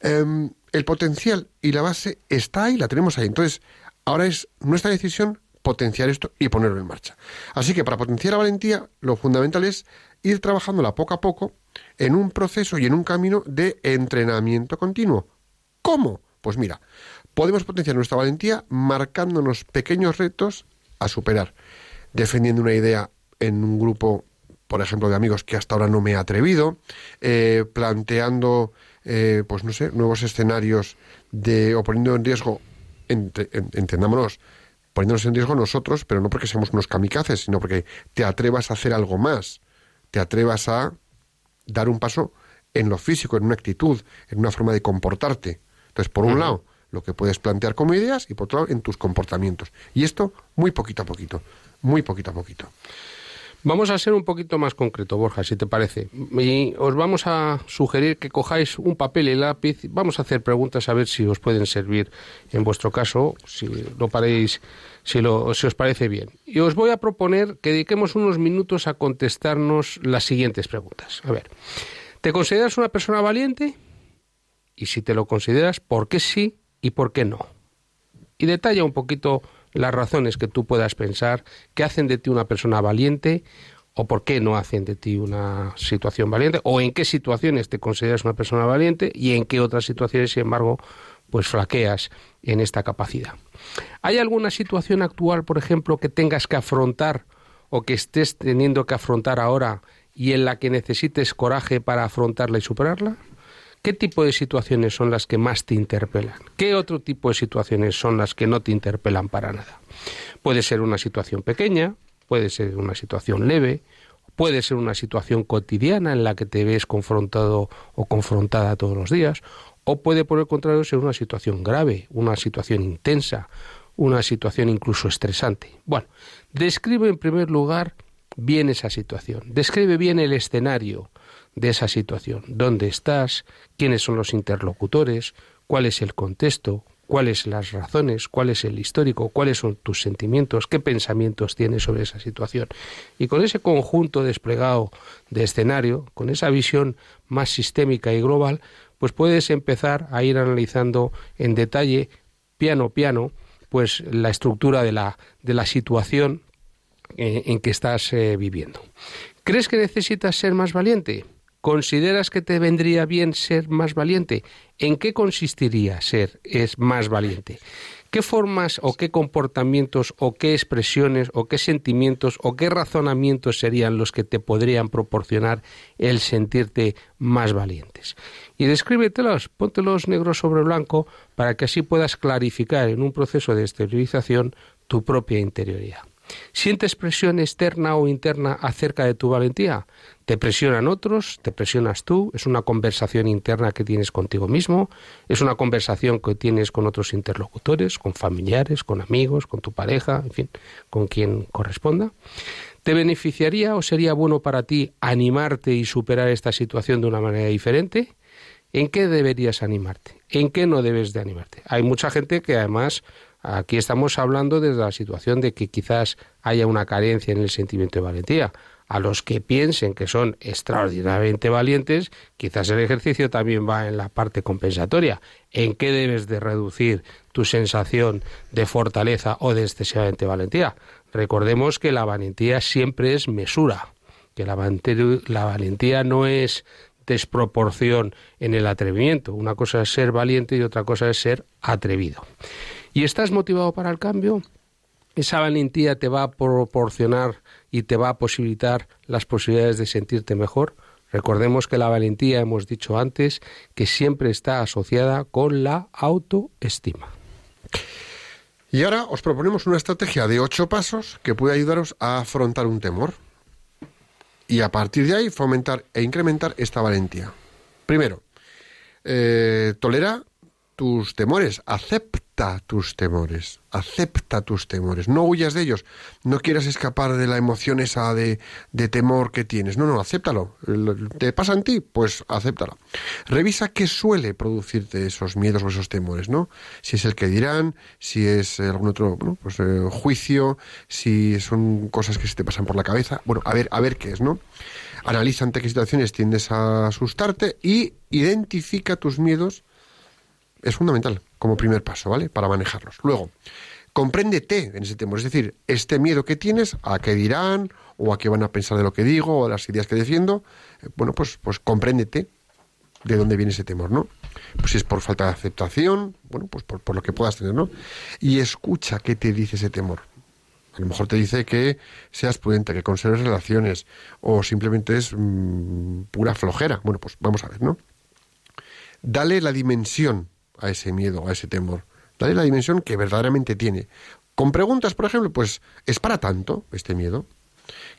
[SPEAKER 1] Em, el potencial y la base está ahí, la tenemos ahí. Entonces, ahora es nuestra decisión potenciar esto y ponerlo en marcha. Así que para potenciar la valentía, lo fundamental es ir trabajándola poco a poco en un proceso y en un camino de entrenamiento continuo. ¿Cómo? Pues mira, podemos potenciar nuestra valentía marcándonos pequeños retos a superar, defendiendo una idea en un grupo, por ejemplo, de amigos que hasta ahora no me he atrevido, eh, planteando, eh, pues no sé, nuevos escenarios de, o poniendo en riesgo, entendámonos, poniéndonos en riesgo nosotros, pero no porque seamos unos kamikazes, sino porque te atrevas a hacer algo más, te atrevas a dar un paso en lo físico, en una actitud, en una forma de comportarte. Entonces, por un lado, lo que puedes plantear como ideas y por otro lado, en tus comportamientos. Y esto muy poquito a poquito, muy poquito a poquito.
[SPEAKER 2] Vamos a ser un poquito más concreto, Borja, si te parece. Y os vamos a sugerir que cojáis un papel y lápiz. Vamos a hacer preguntas a ver si os pueden servir en vuestro caso, si lo paréis, si, lo, si os parece bien. Y os voy a proponer que dediquemos unos minutos a contestarnos las siguientes preguntas. A ver, ¿te consideras una persona valiente? Y si te lo consideras, ¿por qué sí y por qué no? y detalla un poquito las razones que tú puedas pensar que hacen de ti una persona valiente o por qué no hacen de ti una situación valiente o en qué situaciones te consideras una persona valiente y en qué otras situaciones, sin embargo, pues flaqueas en esta capacidad. ¿Hay alguna situación actual, por ejemplo, que tengas que afrontar o que estés teniendo que afrontar ahora y en la que necesites coraje para afrontarla y superarla? ¿Qué tipo de situaciones son las que más te interpelan? ¿Qué otro tipo de situaciones son las que no te interpelan para nada? Puede ser una situación pequeña, puede ser una situación leve, puede ser una situación cotidiana en la que te ves confrontado o confrontada todos los días, o puede por el contrario ser una situación grave, una situación intensa, una situación incluso estresante. Bueno, describe en primer lugar bien esa situación, describe bien el escenario, de esa situación. ¿Dónde estás? ¿Quiénes son los interlocutores? ¿Cuál es el contexto? ¿Cuáles las razones? ¿Cuál es el histórico? ¿Cuáles son tus sentimientos? ¿Qué pensamientos tienes sobre esa situación? Y con ese conjunto desplegado de escenario, con esa visión más sistémica y global, pues puedes empezar a ir analizando en detalle, piano piano, pues la estructura de la, de la situación eh, en que estás eh, viviendo. ¿Crees que necesitas ser más valiente? ¿Consideras que te vendría bien ser más valiente? ¿En qué consistiría ser es más valiente? ¿Qué formas o qué comportamientos o qué expresiones o qué sentimientos o qué razonamientos serían los que te podrían proporcionar el sentirte más valientes? Y descríbetelos, póntelos negro sobre blanco para que así puedas clarificar en un proceso de exteriorización tu propia interioridad. ¿Sientes presión externa o interna acerca de tu valentía? ¿Te presionan otros? ¿Te presionas tú? ¿Es una conversación interna que tienes contigo mismo? ¿Es una conversación que tienes con otros interlocutores, con familiares, con amigos, con tu pareja, en fin, con quien corresponda? ¿Te beneficiaría o sería bueno para ti animarte y superar esta situación de una manera diferente? ¿En qué deberías animarte? ¿En qué no debes de animarte? Hay mucha gente que además Aquí estamos hablando desde la situación de que quizás haya una carencia en el sentimiento de valentía. A los que piensen que son extraordinariamente valientes, quizás el ejercicio también va en la parte compensatoria. ¿En qué debes de reducir tu sensación de fortaleza o de excesivamente valentía? Recordemos que la valentía siempre es mesura, que la, la valentía no es desproporción en el atrevimiento. Una cosa es ser valiente y otra cosa es ser atrevido. ¿Y estás motivado para el cambio? Esa valentía te va a proporcionar y te va a posibilitar las posibilidades de sentirte mejor. Recordemos que la valentía, hemos dicho antes, que siempre está asociada con la autoestima.
[SPEAKER 1] Y ahora os proponemos una estrategia de ocho pasos que puede ayudaros a afrontar un temor. Y a partir de ahí fomentar e incrementar esta valentía. Primero, eh, tolera tus temores, acepta tus temores, acepta tus temores, no huyas de ellos, no quieras escapar de la emoción esa de, de temor que tienes, no, no, acéptalo, te pasa en ti, pues acéptalo. Revisa qué suele producirte esos miedos o esos temores, ¿no? Si es el que dirán, si es algún otro pues, eh, juicio, si son cosas que se te pasan por la cabeza, bueno, a ver, a ver qué es, ¿no? Analiza ante qué situaciones tiendes a asustarte y identifica tus miedos es fundamental como primer paso, ¿vale? Para manejarlos. Luego, compréndete en ese temor, es decir, este miedo que tienes a qué dirán o a qué van a pensar de lo que digo o de las ideas que defiendo, eh, bueno, pues, pues compréndete de dónde viene ese temor, ¿no? Pues si es por falta de aceptación, bueno, pues por, por lo que puedas tener, ¿no? Y escucha qué te dice ese temor. A lo mejor te dice que seas prudente, que conserves relaciones, o simplemente es mm, pura flojera. Bueno, pues vamos a ver, ¿no? Dale la dimensión a ese miedo, a ese temor. Dale la dimensión que verdaderamente tiene. Con preguntas, por ejemplo, pues, ¿es para tanto este miedo?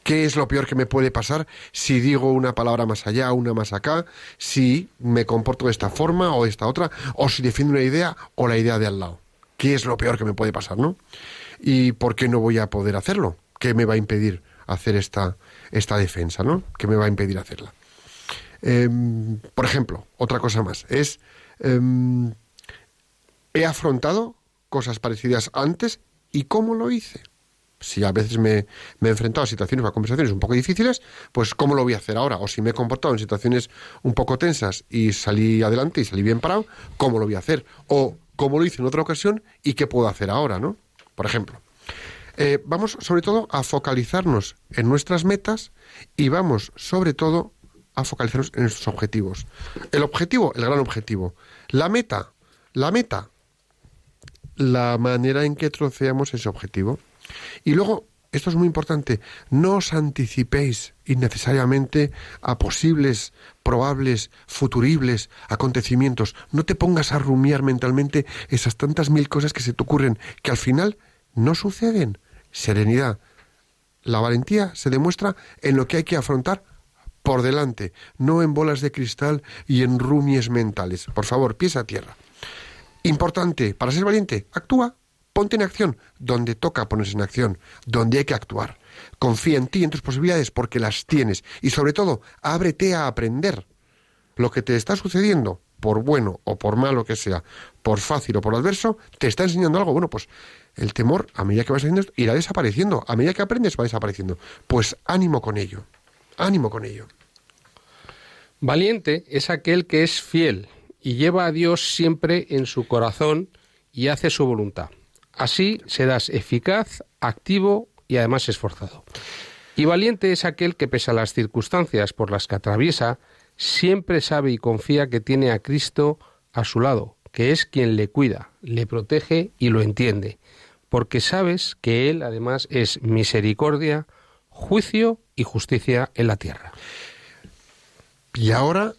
[SPEAKER 1] ¿Qué es lo peor que me puede pasar si digo una palabra más allá, una más acá, si me comporto de esta forma o de esta otra, o si defiendo una idea o la idea de al lado? ¿Qué es lo peor que me puede pasar, no? ¿Y por qué no voy a poder hacerlo? ¿Qué me va a impedir hacer esta, esta defensa, no? ¿Qué me va a impedir hacerla? Em, por ejemplo, otra cosa más, es... em, he afrontado cosas parecidas antes y cómo lo hice. Si a veces me, me he enfrentado a situaciones o a conversaciones un poco difíciles, pues cómo lo voy a hacer ahora. O si me he comportado en situaciones un poco tensas y salí adelante y salí bien parado, ¿cómo lo voy a hacer? O cómo lo hice en otra ocasión y qué puedo hacer ahora, ¿no? Por ejemplo. Eh, vamos sobre todo a focalizarnos en nuestras metas y vamos sobre todo a focalizarnos en nuestros objetivos. El objetivo, el gran objetivo. La meta, la meta, la manera en que troceamos ese objetivo. Y luego, esto es muy importante, no os anticipéis innecesariamente a posibles, probables, futuribles acontecimientos. No te pongas a rumiar mentalmente esas tantas mil cosas que se te ocurren, que al final no suceden. Serenidad. La valentía se demuestra en lo que hay que afrontar por delante, no en bolas de cristal y en rumies mentales. Por favor, pies a tierra. Importante, para ser valiente, actúa, ponte en acción, donde toca ponerse en acción, donde hay que actuar. Confía en ti y en tus posibilidades porque las tienes y sobre todo, ábrete a aprender. Lo que te está sucediendo, por bueno o por malo que sea, por fácil o por adverso, te está enseñando algo. Bueno, pues el temor, a medida que vas haciendo irá desapareciendo. A medida que aprendes, va desapareciendo. Pues ánimo con ello. Ánimo con ello.
[SPEAKER 2] Valiente es aquel que es fiel y lleva a Dios siempre en su corazón y hace su voluntad. Así serás eficaz, activo y además esforzado. Y valiente es aquel que, pese a las circunstancias por las que atraviesa, siempre sabe y confía que tiene a Cristo a su lado, que es quien le cuida, le protege y lo entiende, porque sabes que Él además es misericordia, juicio y justicia en la tierra.
[SPEAKER 1] Y ahora,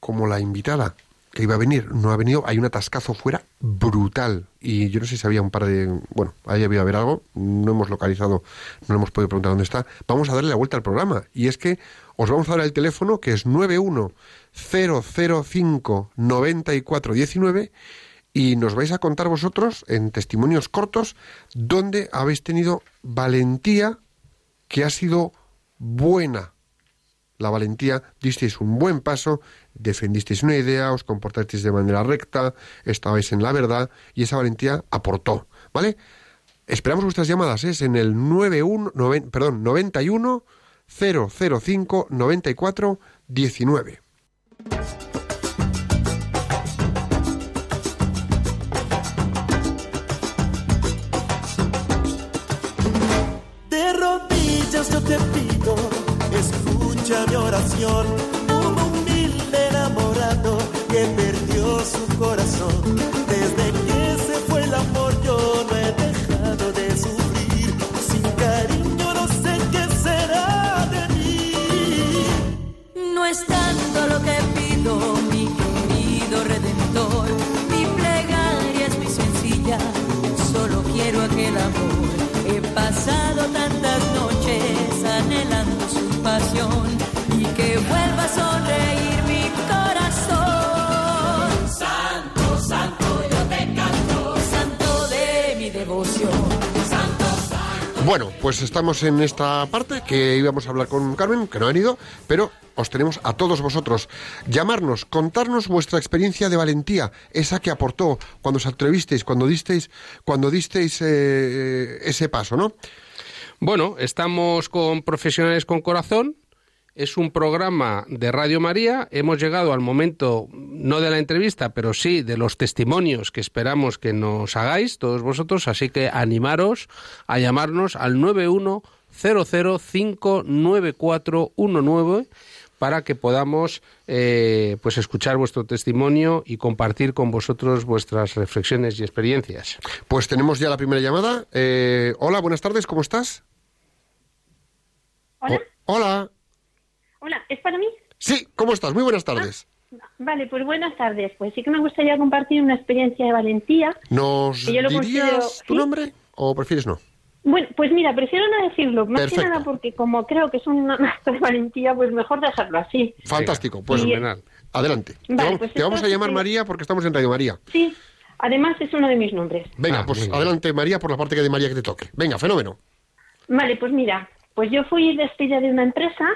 [SPEAKER 1] como la invitada que iba a venir no ha venido, hay un atascazo fuera brutal. Y yo no sé si había un par de... Bueno, ahí había haber algo, no hemos localizado, no hemos podido preguntar dónde está. Vamos a darle la vuelta al programa. Y es que os vamos a dar el teléfono que es 910059419 y nos vais a contar vosotros en testimonios cortos dónde habéis tenido valentía que ha sido buena la valentía, disteis un buen paso, defendisteis una idea, os comportasteis de manera recta, estabais en la verdad y esa valentía aportó, ¿vale? Esperamos vuestras llamadas, es en el 91, noven- perdón, 91 005 94 19.
[SPEAKER 3] De rodillas yo te pido, escucha mi oración. Su corazón. Desde que se fue el amor yo no he dejado de sufrir. Sin cariño no sé qué será de mí.
[SPEAKER 4] No es
[SPEAKER 1] Bueno, pues estamos en esta parte que íbamos a hablar con Carmen, que no han ido, pero os tenemos a todos vosotros. Llamarnos, contarnos vuestra experiencia de valentía, esa que aportó cuando os atrevisteis, cuando disteis, cuando disteis eh, ese paso, ¿no?
[SPEAKER 2] Bueno, estamos con Profesionales con Corazón. Es un programa de Radio María. Hemos llegado al momento, no de la entrevista, pero sí de los testimonios que esperamos que nos hagáis todos vosotros. Así que animaros a llamarnos al 910059419 para que podamos eh, pues escuchar vuestro testimonio y compartir con vosotros vuestras reflexiones y experiencias.
[SPEAKER 1] Pues tenemos ya la primera llamada. Eh, hola, buenas tardes, ¿cómo estás?
[SPEAKER 5] Hola.
[SPEAKER 1] O- hola.
[SPEAKER 5] Hola, ¿es para mí?
[SPEAKER 1] Sí, ¿cómo estás? Muy buenas tardes.
[SPEAKER 5] Vale, pues buenas tardes. Pues sí que me gustaría compartir una experiencia de valentía.
[SPEAKER 1] ¿Nos
[SPEAKER 5] yo lo
[SPEAKER 1] dirías
[SPEAKER 5] considero-
[SPEAKER 1] tu
[SPEAKER 5] ¿sí?
[SPEAKER 1] nombre o prefieres no?
[SPEAKER 5] Bueno, pues mira, prefiero no decirlo, más
[SPEAKER 1] Perfecto.
[SPEAKER 5] que nada porque como creo que es un acto de valentía, pues mejor dejarlo así.
[SPEAKER 1] Fantástico, pues
[SPEAKER 5] Y-
[SPEAKER 2] Fenomenal.
[SPEAKER 1] adelante. te
[SPEAKER 5] Vale,
[SPEAKER 1] vamos,
[SPEAKER 5] pues
[SPEAKER 1] te vamos a llamar. María porque estamos en Radio María.
[SPEAKER 5] Sí, además es uno de mis nombres.
[SPEAKER 1] Venga,
[SPEAKER 2] Ah,
[SPEAKER 1] pues
[SPEAKER 2] bien.
[SPEAKER 1] adelante María por la parte que de María que te toque. Venga, fenómeno.
[SPEAKER 5] Vale, pues mira, pues yo fui despedida de una empresa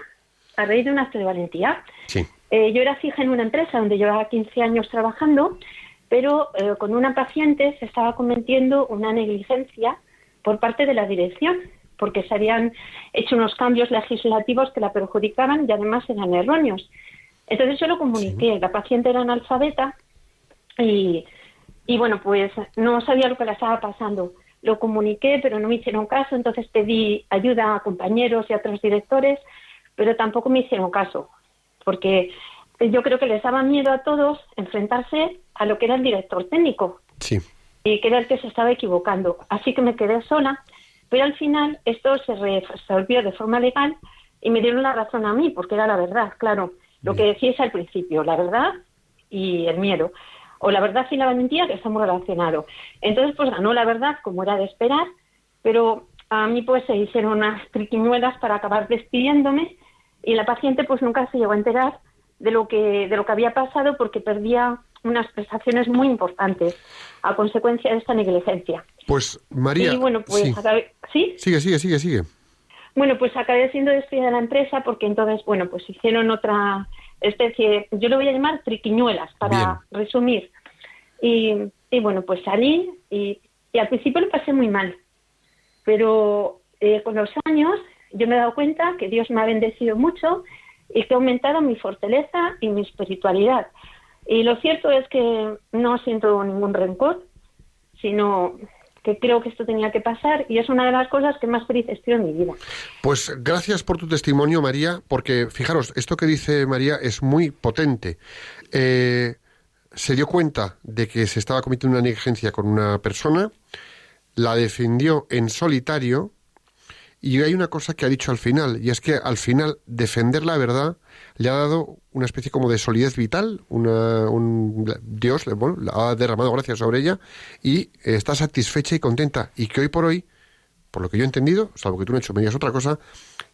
[SPEAKER 5] a raíz de un acto de valentía.
[SPEAKER 1] Sí.
[SPEAKER 5] Eh, yo era fija en una empresa donde llevaba 15 años trabajando, pero eh, con una paciente se estaba cometiendo una negligencia por parte de la dirección, porque se habían hecho unos cambios legislativos que la perjudicaban y además eran erróneos. Entonces yo lo comuniqué, la paciente era analfabeta y, y bueno, pues no sabía lo que le estaba pasando. Lo comuniqué, pero no me hicieron caso, entonces pedí ayuda a compañeros y a otros directores, pero tampoco me hicieron caso, porque yo creo que les daba miedo a todos enfrentarse a lo que era el director técnico
[SPEAKER 1] Sí.
[SPEAKER 5] y que era el que se estaba equivocando. Así que me quedé sola, pero al final esto se resolvió de forma legal y me dieron la razón a mí, porque era la verdad, claro. Lo que decíais al principio, la verdad y el miedo. O la verdad y la valentía, que está muy relacionado. Entonces, pues ganó la verdad, como era de esperar, pero a mí pues se hicieron unas triquiñuelas para acabar despidiéndome y la paciente pues nunca se llegó a enterar de lo que de lo que había pasado porque perdía unas prestaciones muy importantes a consecuencia de esta negligencia.
[SPEAKER 1] Pues María.
[SPEAKER 5] y bueno, pues
[SPEAKER 1] sí.
[SPEAKER 5] acabé, ¿sí?
[SPEAKER 1] Sigue, sigue, sigue, sigue.
[SPEAKER 5] Bueno, pues acabé siendo despedida de la empresa porque entonces, bueno, pues hicieron otra especie, yo lo voy a llamar triquiñuelas para resumir. Y, y bueno, pues salí y, y al principio lo pasé muy mal, pero eh, con los años yo me he dado cuenta que Dios me ha bendecido mucho y que ha aumentado mi fortaleza y mi espiritualidad. Y lo cierto es que no siento ningún rencor, sino que creo que esto tenía que pasar y es una de las cosas que más feliz estoy en mi vida.
[SPEAKER 1] Pues gracias por tu testimonio, María, porque fijaros, esto que dice María es muy potente. Eh, se dio cuenta de que se estaba cometiendo una negligencia con una persona, la defendió en solitario y hay una cosa que ha dicho al final, y es que al final defender la verdad le ha dado una especie como de solidez vital, una, un, Dios bueno, ha derramado gracias sobre ella y está satisfecha y contenta y que hoy por hoy, por lo que yo he entendido, salvo que tú no hecho me digas otra cosa,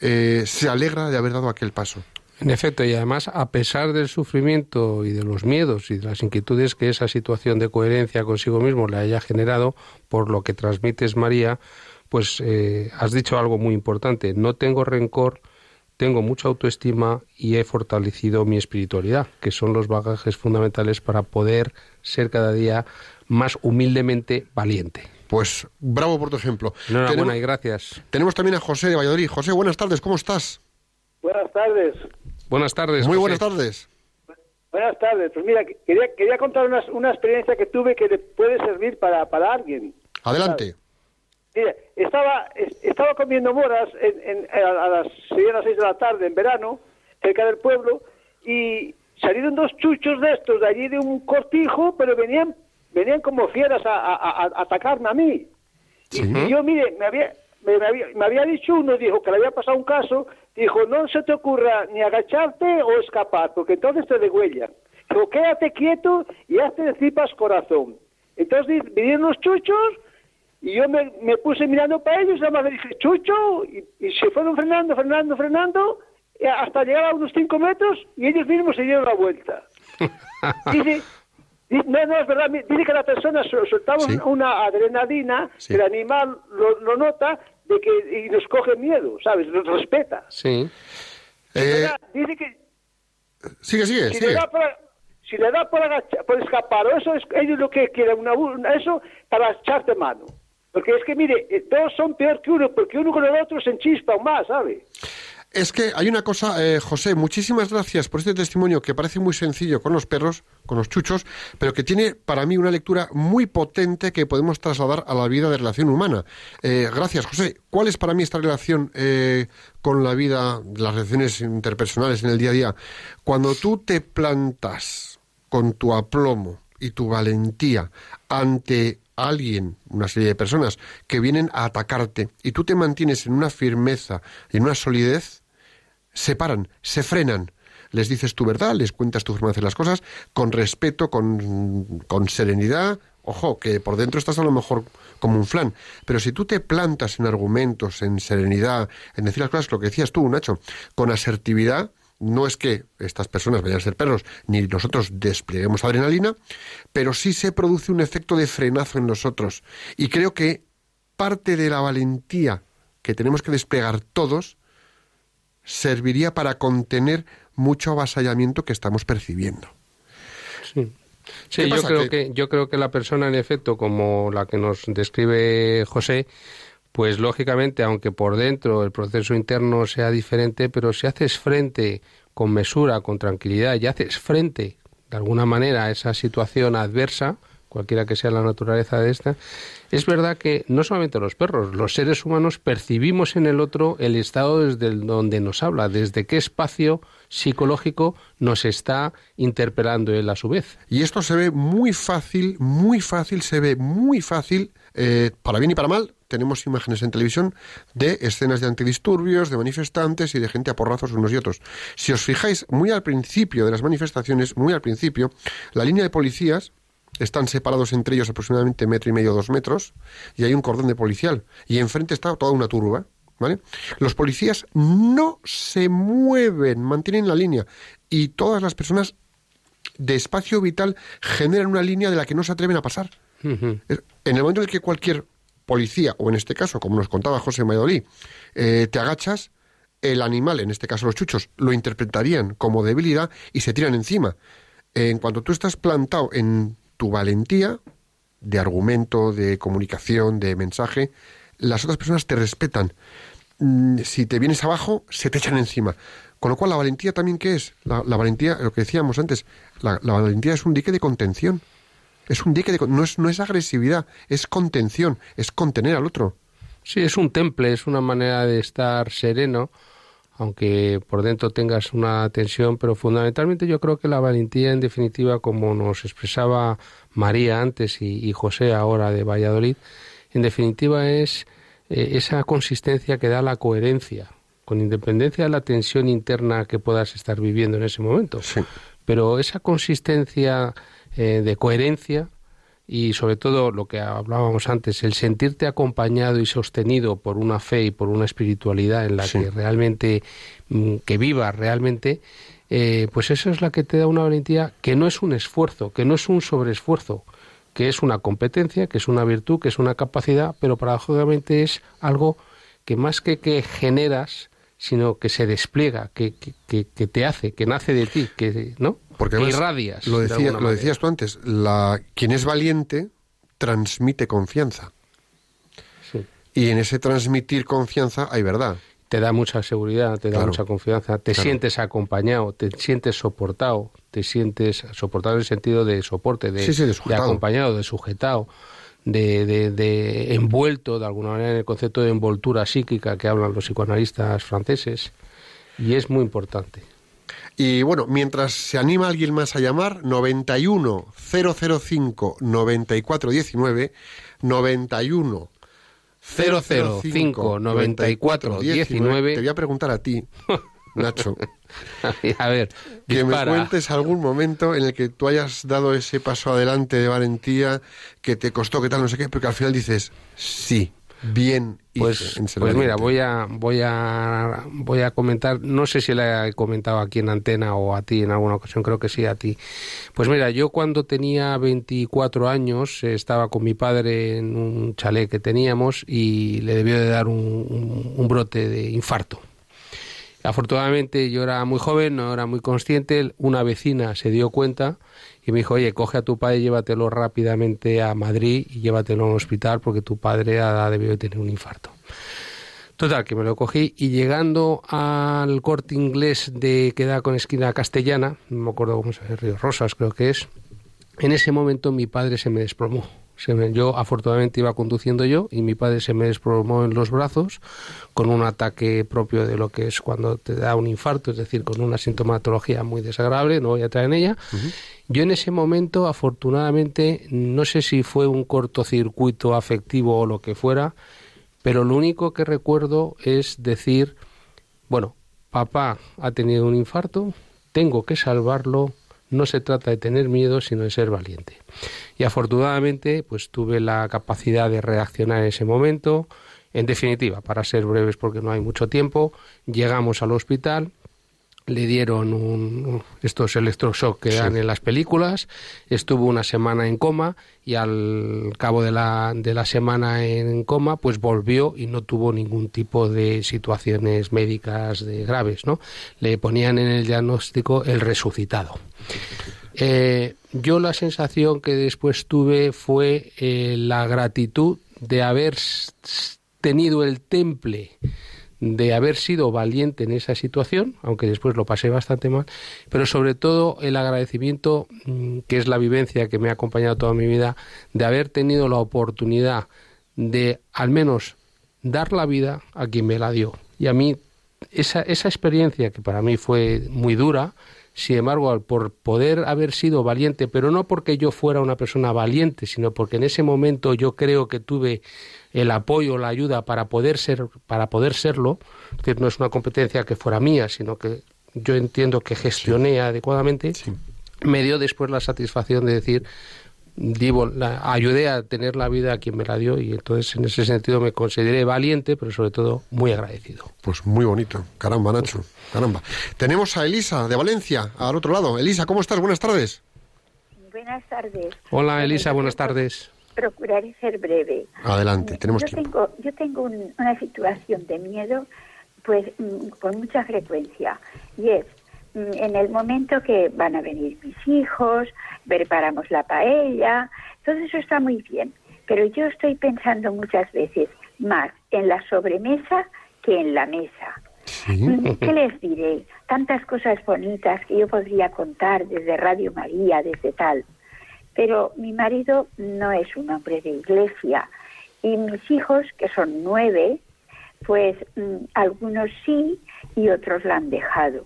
[SPEAKER 1] eh, se alegra de haber dado aquel paso.
[SPEAKER 2] En efecto, y además, a pesar del sufrimiento y de los miedos y de las inquietudes que esa situación de coherencia consigo mismo le haya generado, por lo que transmites, María, pues eh, has dicho algo muy importante. No tengo rencor, tengo mucha autoestima y he fortalecido mi espiritualidad, que son los bagajes fundamentales para poder ser cada día más humildemente valiente.
[SPEAKER 1] Pues bravo por tu ejemplo.
[SPEAKER 2] Enhorabuena
[SPEAKER 1] tenemos,
[SPEAKER 2] y gracias.
[SPEAKER 1] tenemos también a José de Valladolid. José, buenas tardes, ¿cómo estás?
[SPEAKER 6] Buenas tardes.
[SPEAKER 2] Buenas tardes.
[SPEAKER 1] Muy
[SPEAKER 2] José.
[SPEAKER 1] buenas tardes.
[SPEAKER 6] Buenas tardes. Pues mira, quería, quería contar una, una experiencia que tuve que le puede servir para, para alguien.
[SPEAKER 1] Adelante.
[SPEAKER 6] Mira, estaba, es- estaba comiendo moras en, en- a, las, serían las seis de la tarde en verano, cerca del pueblo, y salieron dos chuchos de estos de allí de un cortijo, pero venían venían como fieras a, a- a- a atacarme a mí. Y, y yo, mire, me había, me, me había, me había dicho uno, dijo que le había pasado un caso, dijo, no se te ocurra ni agacharte o escapar, porque entonces te degüellan. Dijo, quédate quieto y hazte de tripas corazón. Entonces vinieron los chuchos y yo me, me puse mirando para ellos, nada más le dije, chucho, y, y se fueron frenando, frenando, frenando, y hasta llegar a unos cinco metros y ellos mismos se dieron la vuelta. Dice, Di- No, no, es verdad. Dice que la persona soltaba
[SPEAKER 1] Sí.
[SPEAKER 6] una adrenalina,
[SPEAKER 1] Sí.
[SPEAKER 6] que el animal lo, lo nota de que y nos coge miedo, ¿sabes? Nos respeta.
[SPEAKER 2] Sí.
[SPEAKER 1] Eh.
[SPEAKER 6] Dice que
[SPEAKER 1] sigue, sigue,
[SPEAKER 6] si
[SPEAKER 1] sigue.
[SPEAKER 6] le da por, si le da por, agacha- por escapar, o eso es ellos lo que quieren, una, una- eso para echarte mano. Porque es que, mire, eh, dos son peor que uno, porque uno con el otro se enchispan más, ¿sabe?
[SPEAKER 1] Es que hay una cosa, eh, José, muchísimas gracias por este testimonio que parece muy sencillo con los perros, con los chuchos, pero que tiene para mí una lectura muy potente que podemos trasladar a la vida de relación humana. Eh, gracias, José. ¿Cuál es para mí esta relación con la vida, las relaciones interpersonales en el día a día? Cuando tú te plantas con tu aplomo y tu valentía ante alguien, una serie de personas que vienen a atacarte y tú te mantienes en una firmeza, en una solidez, se paran, se frenan. Les dices tu verdad, les cuentas tu forma de hacer las cosas con respeto, con, con serenidad. Ojo, que por dentro estás a lo mejor como un flan. Pero si tú te plantas en argumentos, en serenidad, en decir las cosas, lo que decías tú, Nacho, con asertividad, no es que estas personas vayan a ser perros, ni nosotros despleguemos adrenalina, pero sí se produce un efecto de frenazo en nosotros. Y creo que parte de la valentía que tenemos que desplegar todos serviría para contener mucho avasallamiento que estamos percibiendo.
[SPEAKER 2] Sí. Sí,
[SPEAKER 1] ¿Qué
[SPEAKER 2] yo creo
[SPEAKER 1] Que-
[SPEAKER 2] que yo creo que la persona en efecto como la que nos describe José, pues lógicamente aunque por dentro el proceso interno sea diferente, pero si haces frente con mesura, con tranquilidad y haces frente de alguna manera a esa situación adversa, cualquiera que sea la naturaleza de esta, es verdad que no solamente los perros, los seres humanos percibimos en el otro el estado desde donde nos habla, desde qué espacio psicológico nos está interpelando él a su vez.
[SPEAKER 1] Y esto se ve muy fácil, muy fácil, se ve muy fácil, eh, para bien y para mal. Tenemos imágenes en televisión de escenas de antidisturbios, de manifestantes y de gente a porrazos unos y otros. Si os fijáis, muy al principio de las manifestaciones, muy al principio, la línea de policías están separados entre ellos aproximadamente metro y medio, dos metros, y hay un cordón de policial. Y enfrente está toda una turba. ¿Vale? Los policías no se mueven, mantienen la línea. Y todas las personas de espacio vital generan una línea de la que no se atreven a pasar. En el momento en el que cualquier policía, o en este caso, como nos contaba José Mayolí, eh, te agachas, el animal, en este caso los chuchos, lo interpretarían como debilidad y se tiran encima. En cuanto tú estás plantado en tu valentía de argumento, de comunicación, de mensaje, las otras personas te respetan. Mm, Si te vienes abajo, se te echan encima. Con lo cual, la valentía también, ¿qué es? La, la valentía, lo que decíamos antes, la, la valentía es un dique de contención. Es un dique de... No es, no es agresividad, es contención, es contener al otro.
[SPEAKER 2] Sí, es un temple, es una manera de estar sereno, aunque por dentro tengas una tensión, pero fundamentalmente yo creo que la valentía, en definitiva, como nos expresaba María antes y, y José ahora de Valladolid, en definitiva es eh, esa consistencia que da la coherencia, con independencia de la tensión interna que puedas estar viviendo en ese momento.
[SPEAKER 1] Sí.
[SPEAKER 2] Pero esa consistencia eh, de coherencia y sobre todo lo que hablábamos antes, el sentirte acompañado y sostenido por una fe y por una espiritualidad en la
[SPEAKER 1] Sí.
[SPEAKER 2] que realmente, mm, que viva realmente, eh, pues eso es la que te da una valentía que no es un esfuerzo, que no es un sobreesfuerzo, que es una competencia, que es una virtud, que es una capacidad, pero paradójicamente es algo que más que que generas, sino que se despliega, que, que, que- te hace, que nace de ti, que no
[SPEAKER 1] Porque
[SPEAKER 2] que irradias.
[SPEAKER 1] Lo,
[SPEAKER 2] de
[SPEAKER 1] decía, lo decías tú antes, la, quien es valiente transmite confianza.
[SPEAKER 2] Sí.
[SPEAKER 1] Y en ese transmitir confianza hay verdad.
[SPEAKER 2] Te da mucha seguridad, te da
[SPEAKER 1] Claro.
[SPEAKER 2] mucha confianza, te
[SPEAKER 1] Claro.
[SPEAKER 2] sientes acompañado, te sientes soportado, te sientes soportado en el sentido de soporte, de,
[SPEAKER 1] Sí, sí, de sujetado.
[SPEAKER 2] acompañado, de sujetado, de, de, de envuelto de alguna manera en el concepto de envoltura psíquica que hablan los psicoanalistas franceses. Y es muy importante.
[SPEAKER 1] Y bueno, mientras se anima alguien más a llamar, 91 005 9419, 91
[SPEAKER 2] 005 9419.
[SPEAKER 1] Te voy a preguntar a ti, Nacho,
[SPEAKER 2] a ver,
[SPEAKER 1] que
[SPEAKER 2] dispara.
[SPEAKER 1] me cuentes algún momento en el que tú hayas dado ese paso adelante de valentía, que te costó, que tal, no sé qué, pero que al final dices, sí, bien
[SPEAKER 2] Pues, pues mira, voy a, voy a voy a comentar, no sé si la he comentado aquí en antena o a ti en alguna ocasión, creo que sí a ti. Pues mira, yo cuando tenía 24 años eh, estaba con mi padre en un chalet que teníamos y le debió de dar un, un- un brote de infarto. Afortunadamente yo era muy joven, no era muy consciente, una vecina se dio cuenta y me dijo, oye, coge a tu padre, llévatelo rápidamente a Madrid y llévatelo a un hospital porque tu padre ha debido de tener un infarto. Total, que me lo cogí y llegando al corte inglés de que da con esquina castellana, no me acuerdo cómo se llama, Río Rosas creo que es, en ese momento mi padre se me desplomó. Se me- yo afortunadamente iba conduciendo yo y mi padre se me desplomó en los brazos con un ataque propio de lo que es cuando te da un infarto, es decir, con una sintomatología muy desagradable, no voy a entrar en ella. Yo en ese momento, afortunadamente, no sé si fue un cortocircuito afectivo o lo que fuera, pero lo único que recuerdo es decir, bueno, papá ha tenido un infarto, tengo que salvarlo, no se trata de tener miedo, sino de ser valiente. Y afortunadamente, pues tuve la capacidad de reaccionar en ese momento. En definitiva, para ser breves porque no hay mucho tiempo, llegamos al hospital, le dieron un, estos electroshock que dan en las películas, estuvo una semana en coma y al cabo de la, de la semana en coma pues volvió y no tuvo ningún tipo de situaciones médicas de graves, ¿no? Le ponían en el diagnóstico el resucitado. Eh, yo la sensación que después tuve fue eh, la gratitud de haber tenido el temple de haber sido valiente en esa situación, aunque después lo pasé bastante mal, pero sobre todo el agradecimiento, mm, que es la vivencia que me ha acompañado toda mi vida, de haber tenido la oportunidad de al menos dar la vida a quien me la dio. Y a mí esa, esa experiencia, que para mí fue muy dura, sin embargo, por poder haber sido valiente, pero no porque yo fuera una persona valiente, sino porque en ese momento yo creo que tuve el apoyo, la ayuda para poder ser, para poder serlo, es decir, no es una competencia que fuera mía, sino que yo entiendo que gestioné adecuadamente, me dio después la satisfacción de decir, digo, la- ayudé a tener la vida a quien me la dio y entonces en ese sentido me consideré valiente, pero sobre todo muy agradecido.
[SPEAKER 1] Pues muy bonito. Caramba, Nacho. Caramba. Tenemos a Elisa de Valencia, al otro lado. Elisa, ¿cómo estás? Buenas tardes.
[SPEAKER 7] Buenas tardes.
[SPEAKER 2] Hola Elisa, buenas tardes.
[SPEAKER 7] Procuraré ser breve.
[SPEAKER 1] Adelante, tenemos
[SPEAKER 7] yo
[SPEAKER 1] tiempo.
[SPEAKER 7] tengo, yo tengo un- una situación de miedo, pues mm, con mucha frecuencia, y es mm, en el momento que van a venir mis hijos, preparamos la paella, todo eso está muy bien, pero yo estoy pensando muchas veces más en la sobremesa que en la mesa. Mm, ¿Qué les diré? Tantas cosas bonitas que yo podría contar desde Radio María, desde tal. Pero mi marido no es un hombre de iglesia y mis hijos, que son nueve, pues mm, algunos sí y otros la han dejado.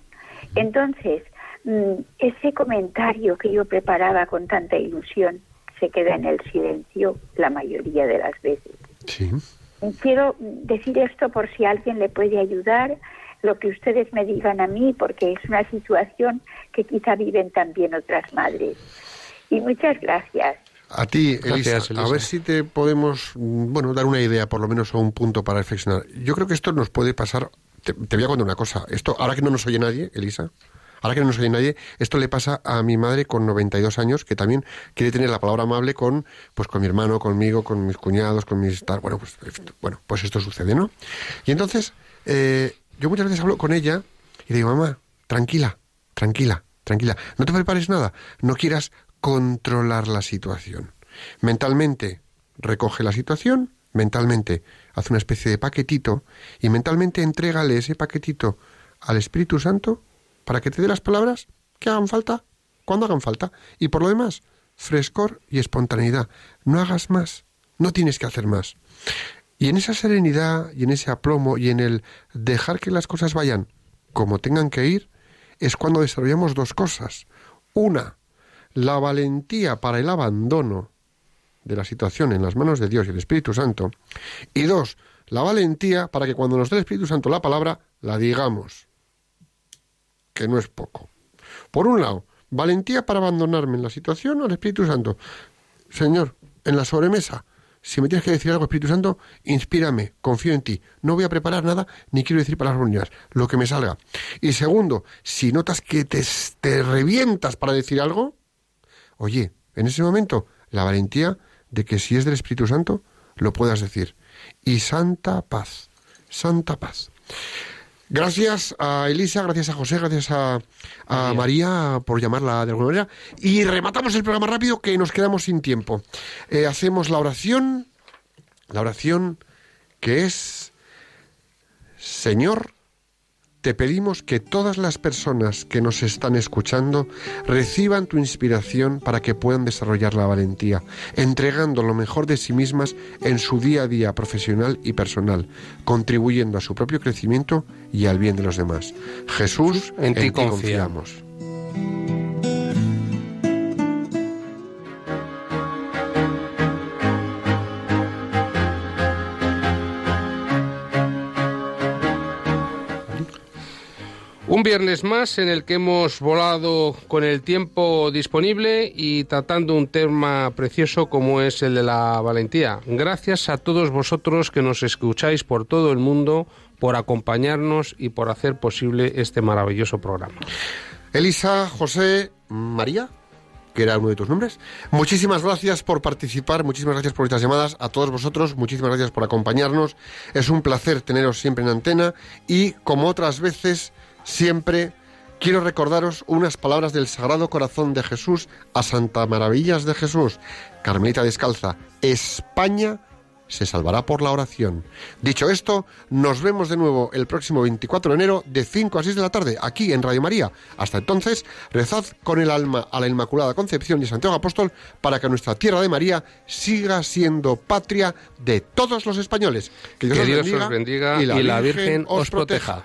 [SPEAKER 7] Entonces, mm, ese comentario que yo preparaba con tanta ilusión se queda en el silencio la mayoría de las veces.
[SPEAKER 1] Sí.
[SPEAKER 7] Quiero decir esto por si alguien le puede ayudar, lo que ustedes me digan a mí, porque es una situación que quizá viven también otras madres. Y muchas gracias.
[SPEAKER 1] A ti, Elisa,
[SPEAKER 2] Gracias,
[SPEAKER 1] a ver si te podemos, mm, bueno, dar una idea, por lo menos, o un punto para reflexionar. Yo creo que esto nos puede pasar. Te, te voy a contar una cosa. Esto, ahora que no nos oye nadie, Elisa, ahora que no nos oye nadie, esto le pasa a mi madre con 92 años, que también quiere tener la palabra amable con, pues, con mi hermano, conmigo, con mis cuñados, con mis tal. Bueno, pues, bueno, pues esto sucede, ¿no? Y entonces, eh, yo muchas veces hablo con ella y le digo, mamá, tranquila, tranquila, tranquila, no te prepares nada, no quieras controlar la situación. Mentalmente recoge la situación, mentalmente hace una especie de paquetito y mentalmente entrégale ese paquetito al Espíritu Santo para que te dé las palabras que hagan falta, cuando hagan falta. Y por lo demás, frescor y espontaneidad. No hagas más, no tienes que hacer más. Y en esa serenidad y en ese aplomo y en el dejar que las cosas vayan como tengan que ir, es cuando desarrollamos dos cosas. Una, la valentía para el abandono de la situación en las manos de Dios y el Espíritu Santo. Y dos, la valentía para que cuando nos dé el Espíritu Santo la palabra, la digamos. Que no es poco. Por un lado, valentía para abandonarme en la situación al Espíritu Santo. Señor, en la sobremesa, si me tienes que decir algo, Espíritu Santo, inspírame, confío en ti. No voy a preparar nada ni quiero decir palabras bonitas, lo que me salga. Y segundo, si notas que te, te revientas para decir algo, oye, en ese momento, la valentía de que si es del Espíritu Santo, lo puedas decir. Y santa paz, santa paz. Gracias a Elisa, gracias a José, gracias a, a María por llamarla de alguna manera. Y rematamos el programa rápido que nos quedamos sin tiempo. Eh, hacemos la oración, la oración que es, Señor, te pedimos que todas las personas que nos están escuchando reciban tu inspiración para que puedan desarrollar la valentía, entregando lo mejor de sí mismas en su día a día profesional y personal, contribuyendo a su propio crecimiento y al bien de los demás. Jesús,
[SPEAKER 2] En ti
[SPEAKER 1] confiamos.
[SPEAKER 2] Un viernes más en el que hemos volado con el tiempo disponible y tratando un tema precioso como es el de la valentía. Gracias a todos vosotros que nos escucháis por todo el mundo, por acompañarnos y por hacer posible este maravilloso programa.
[SPEAKER 1] Elisa, José, María, que era uno de tus nombres. Muchísimas gracias por participar, muchísimas gracias por estas llamadas. A todos vosotros, muchísimas gracias por acompañarnos. Es un placer teneros siempre en antena y, como otras veces, siempre quiero recordaros unas palabras del Sagrado Corazón de Jesús a Santa Maravillas de Jesús, Carmelita Descalza. España se salvará por la oración. Dicho esto, nos vemos de nuevo el próximo 24 de enero de 5 a 6 de la tarde aquí en Radio María. Hasta entonces, rezad con el alma a la Inmaculada Concepción de Santiago Apóstol para que nuestra tierra de María siga siendo patria de todos los españoles.
[SPEAKER 2] Que Dios os bendiga y la Virgen os proteja.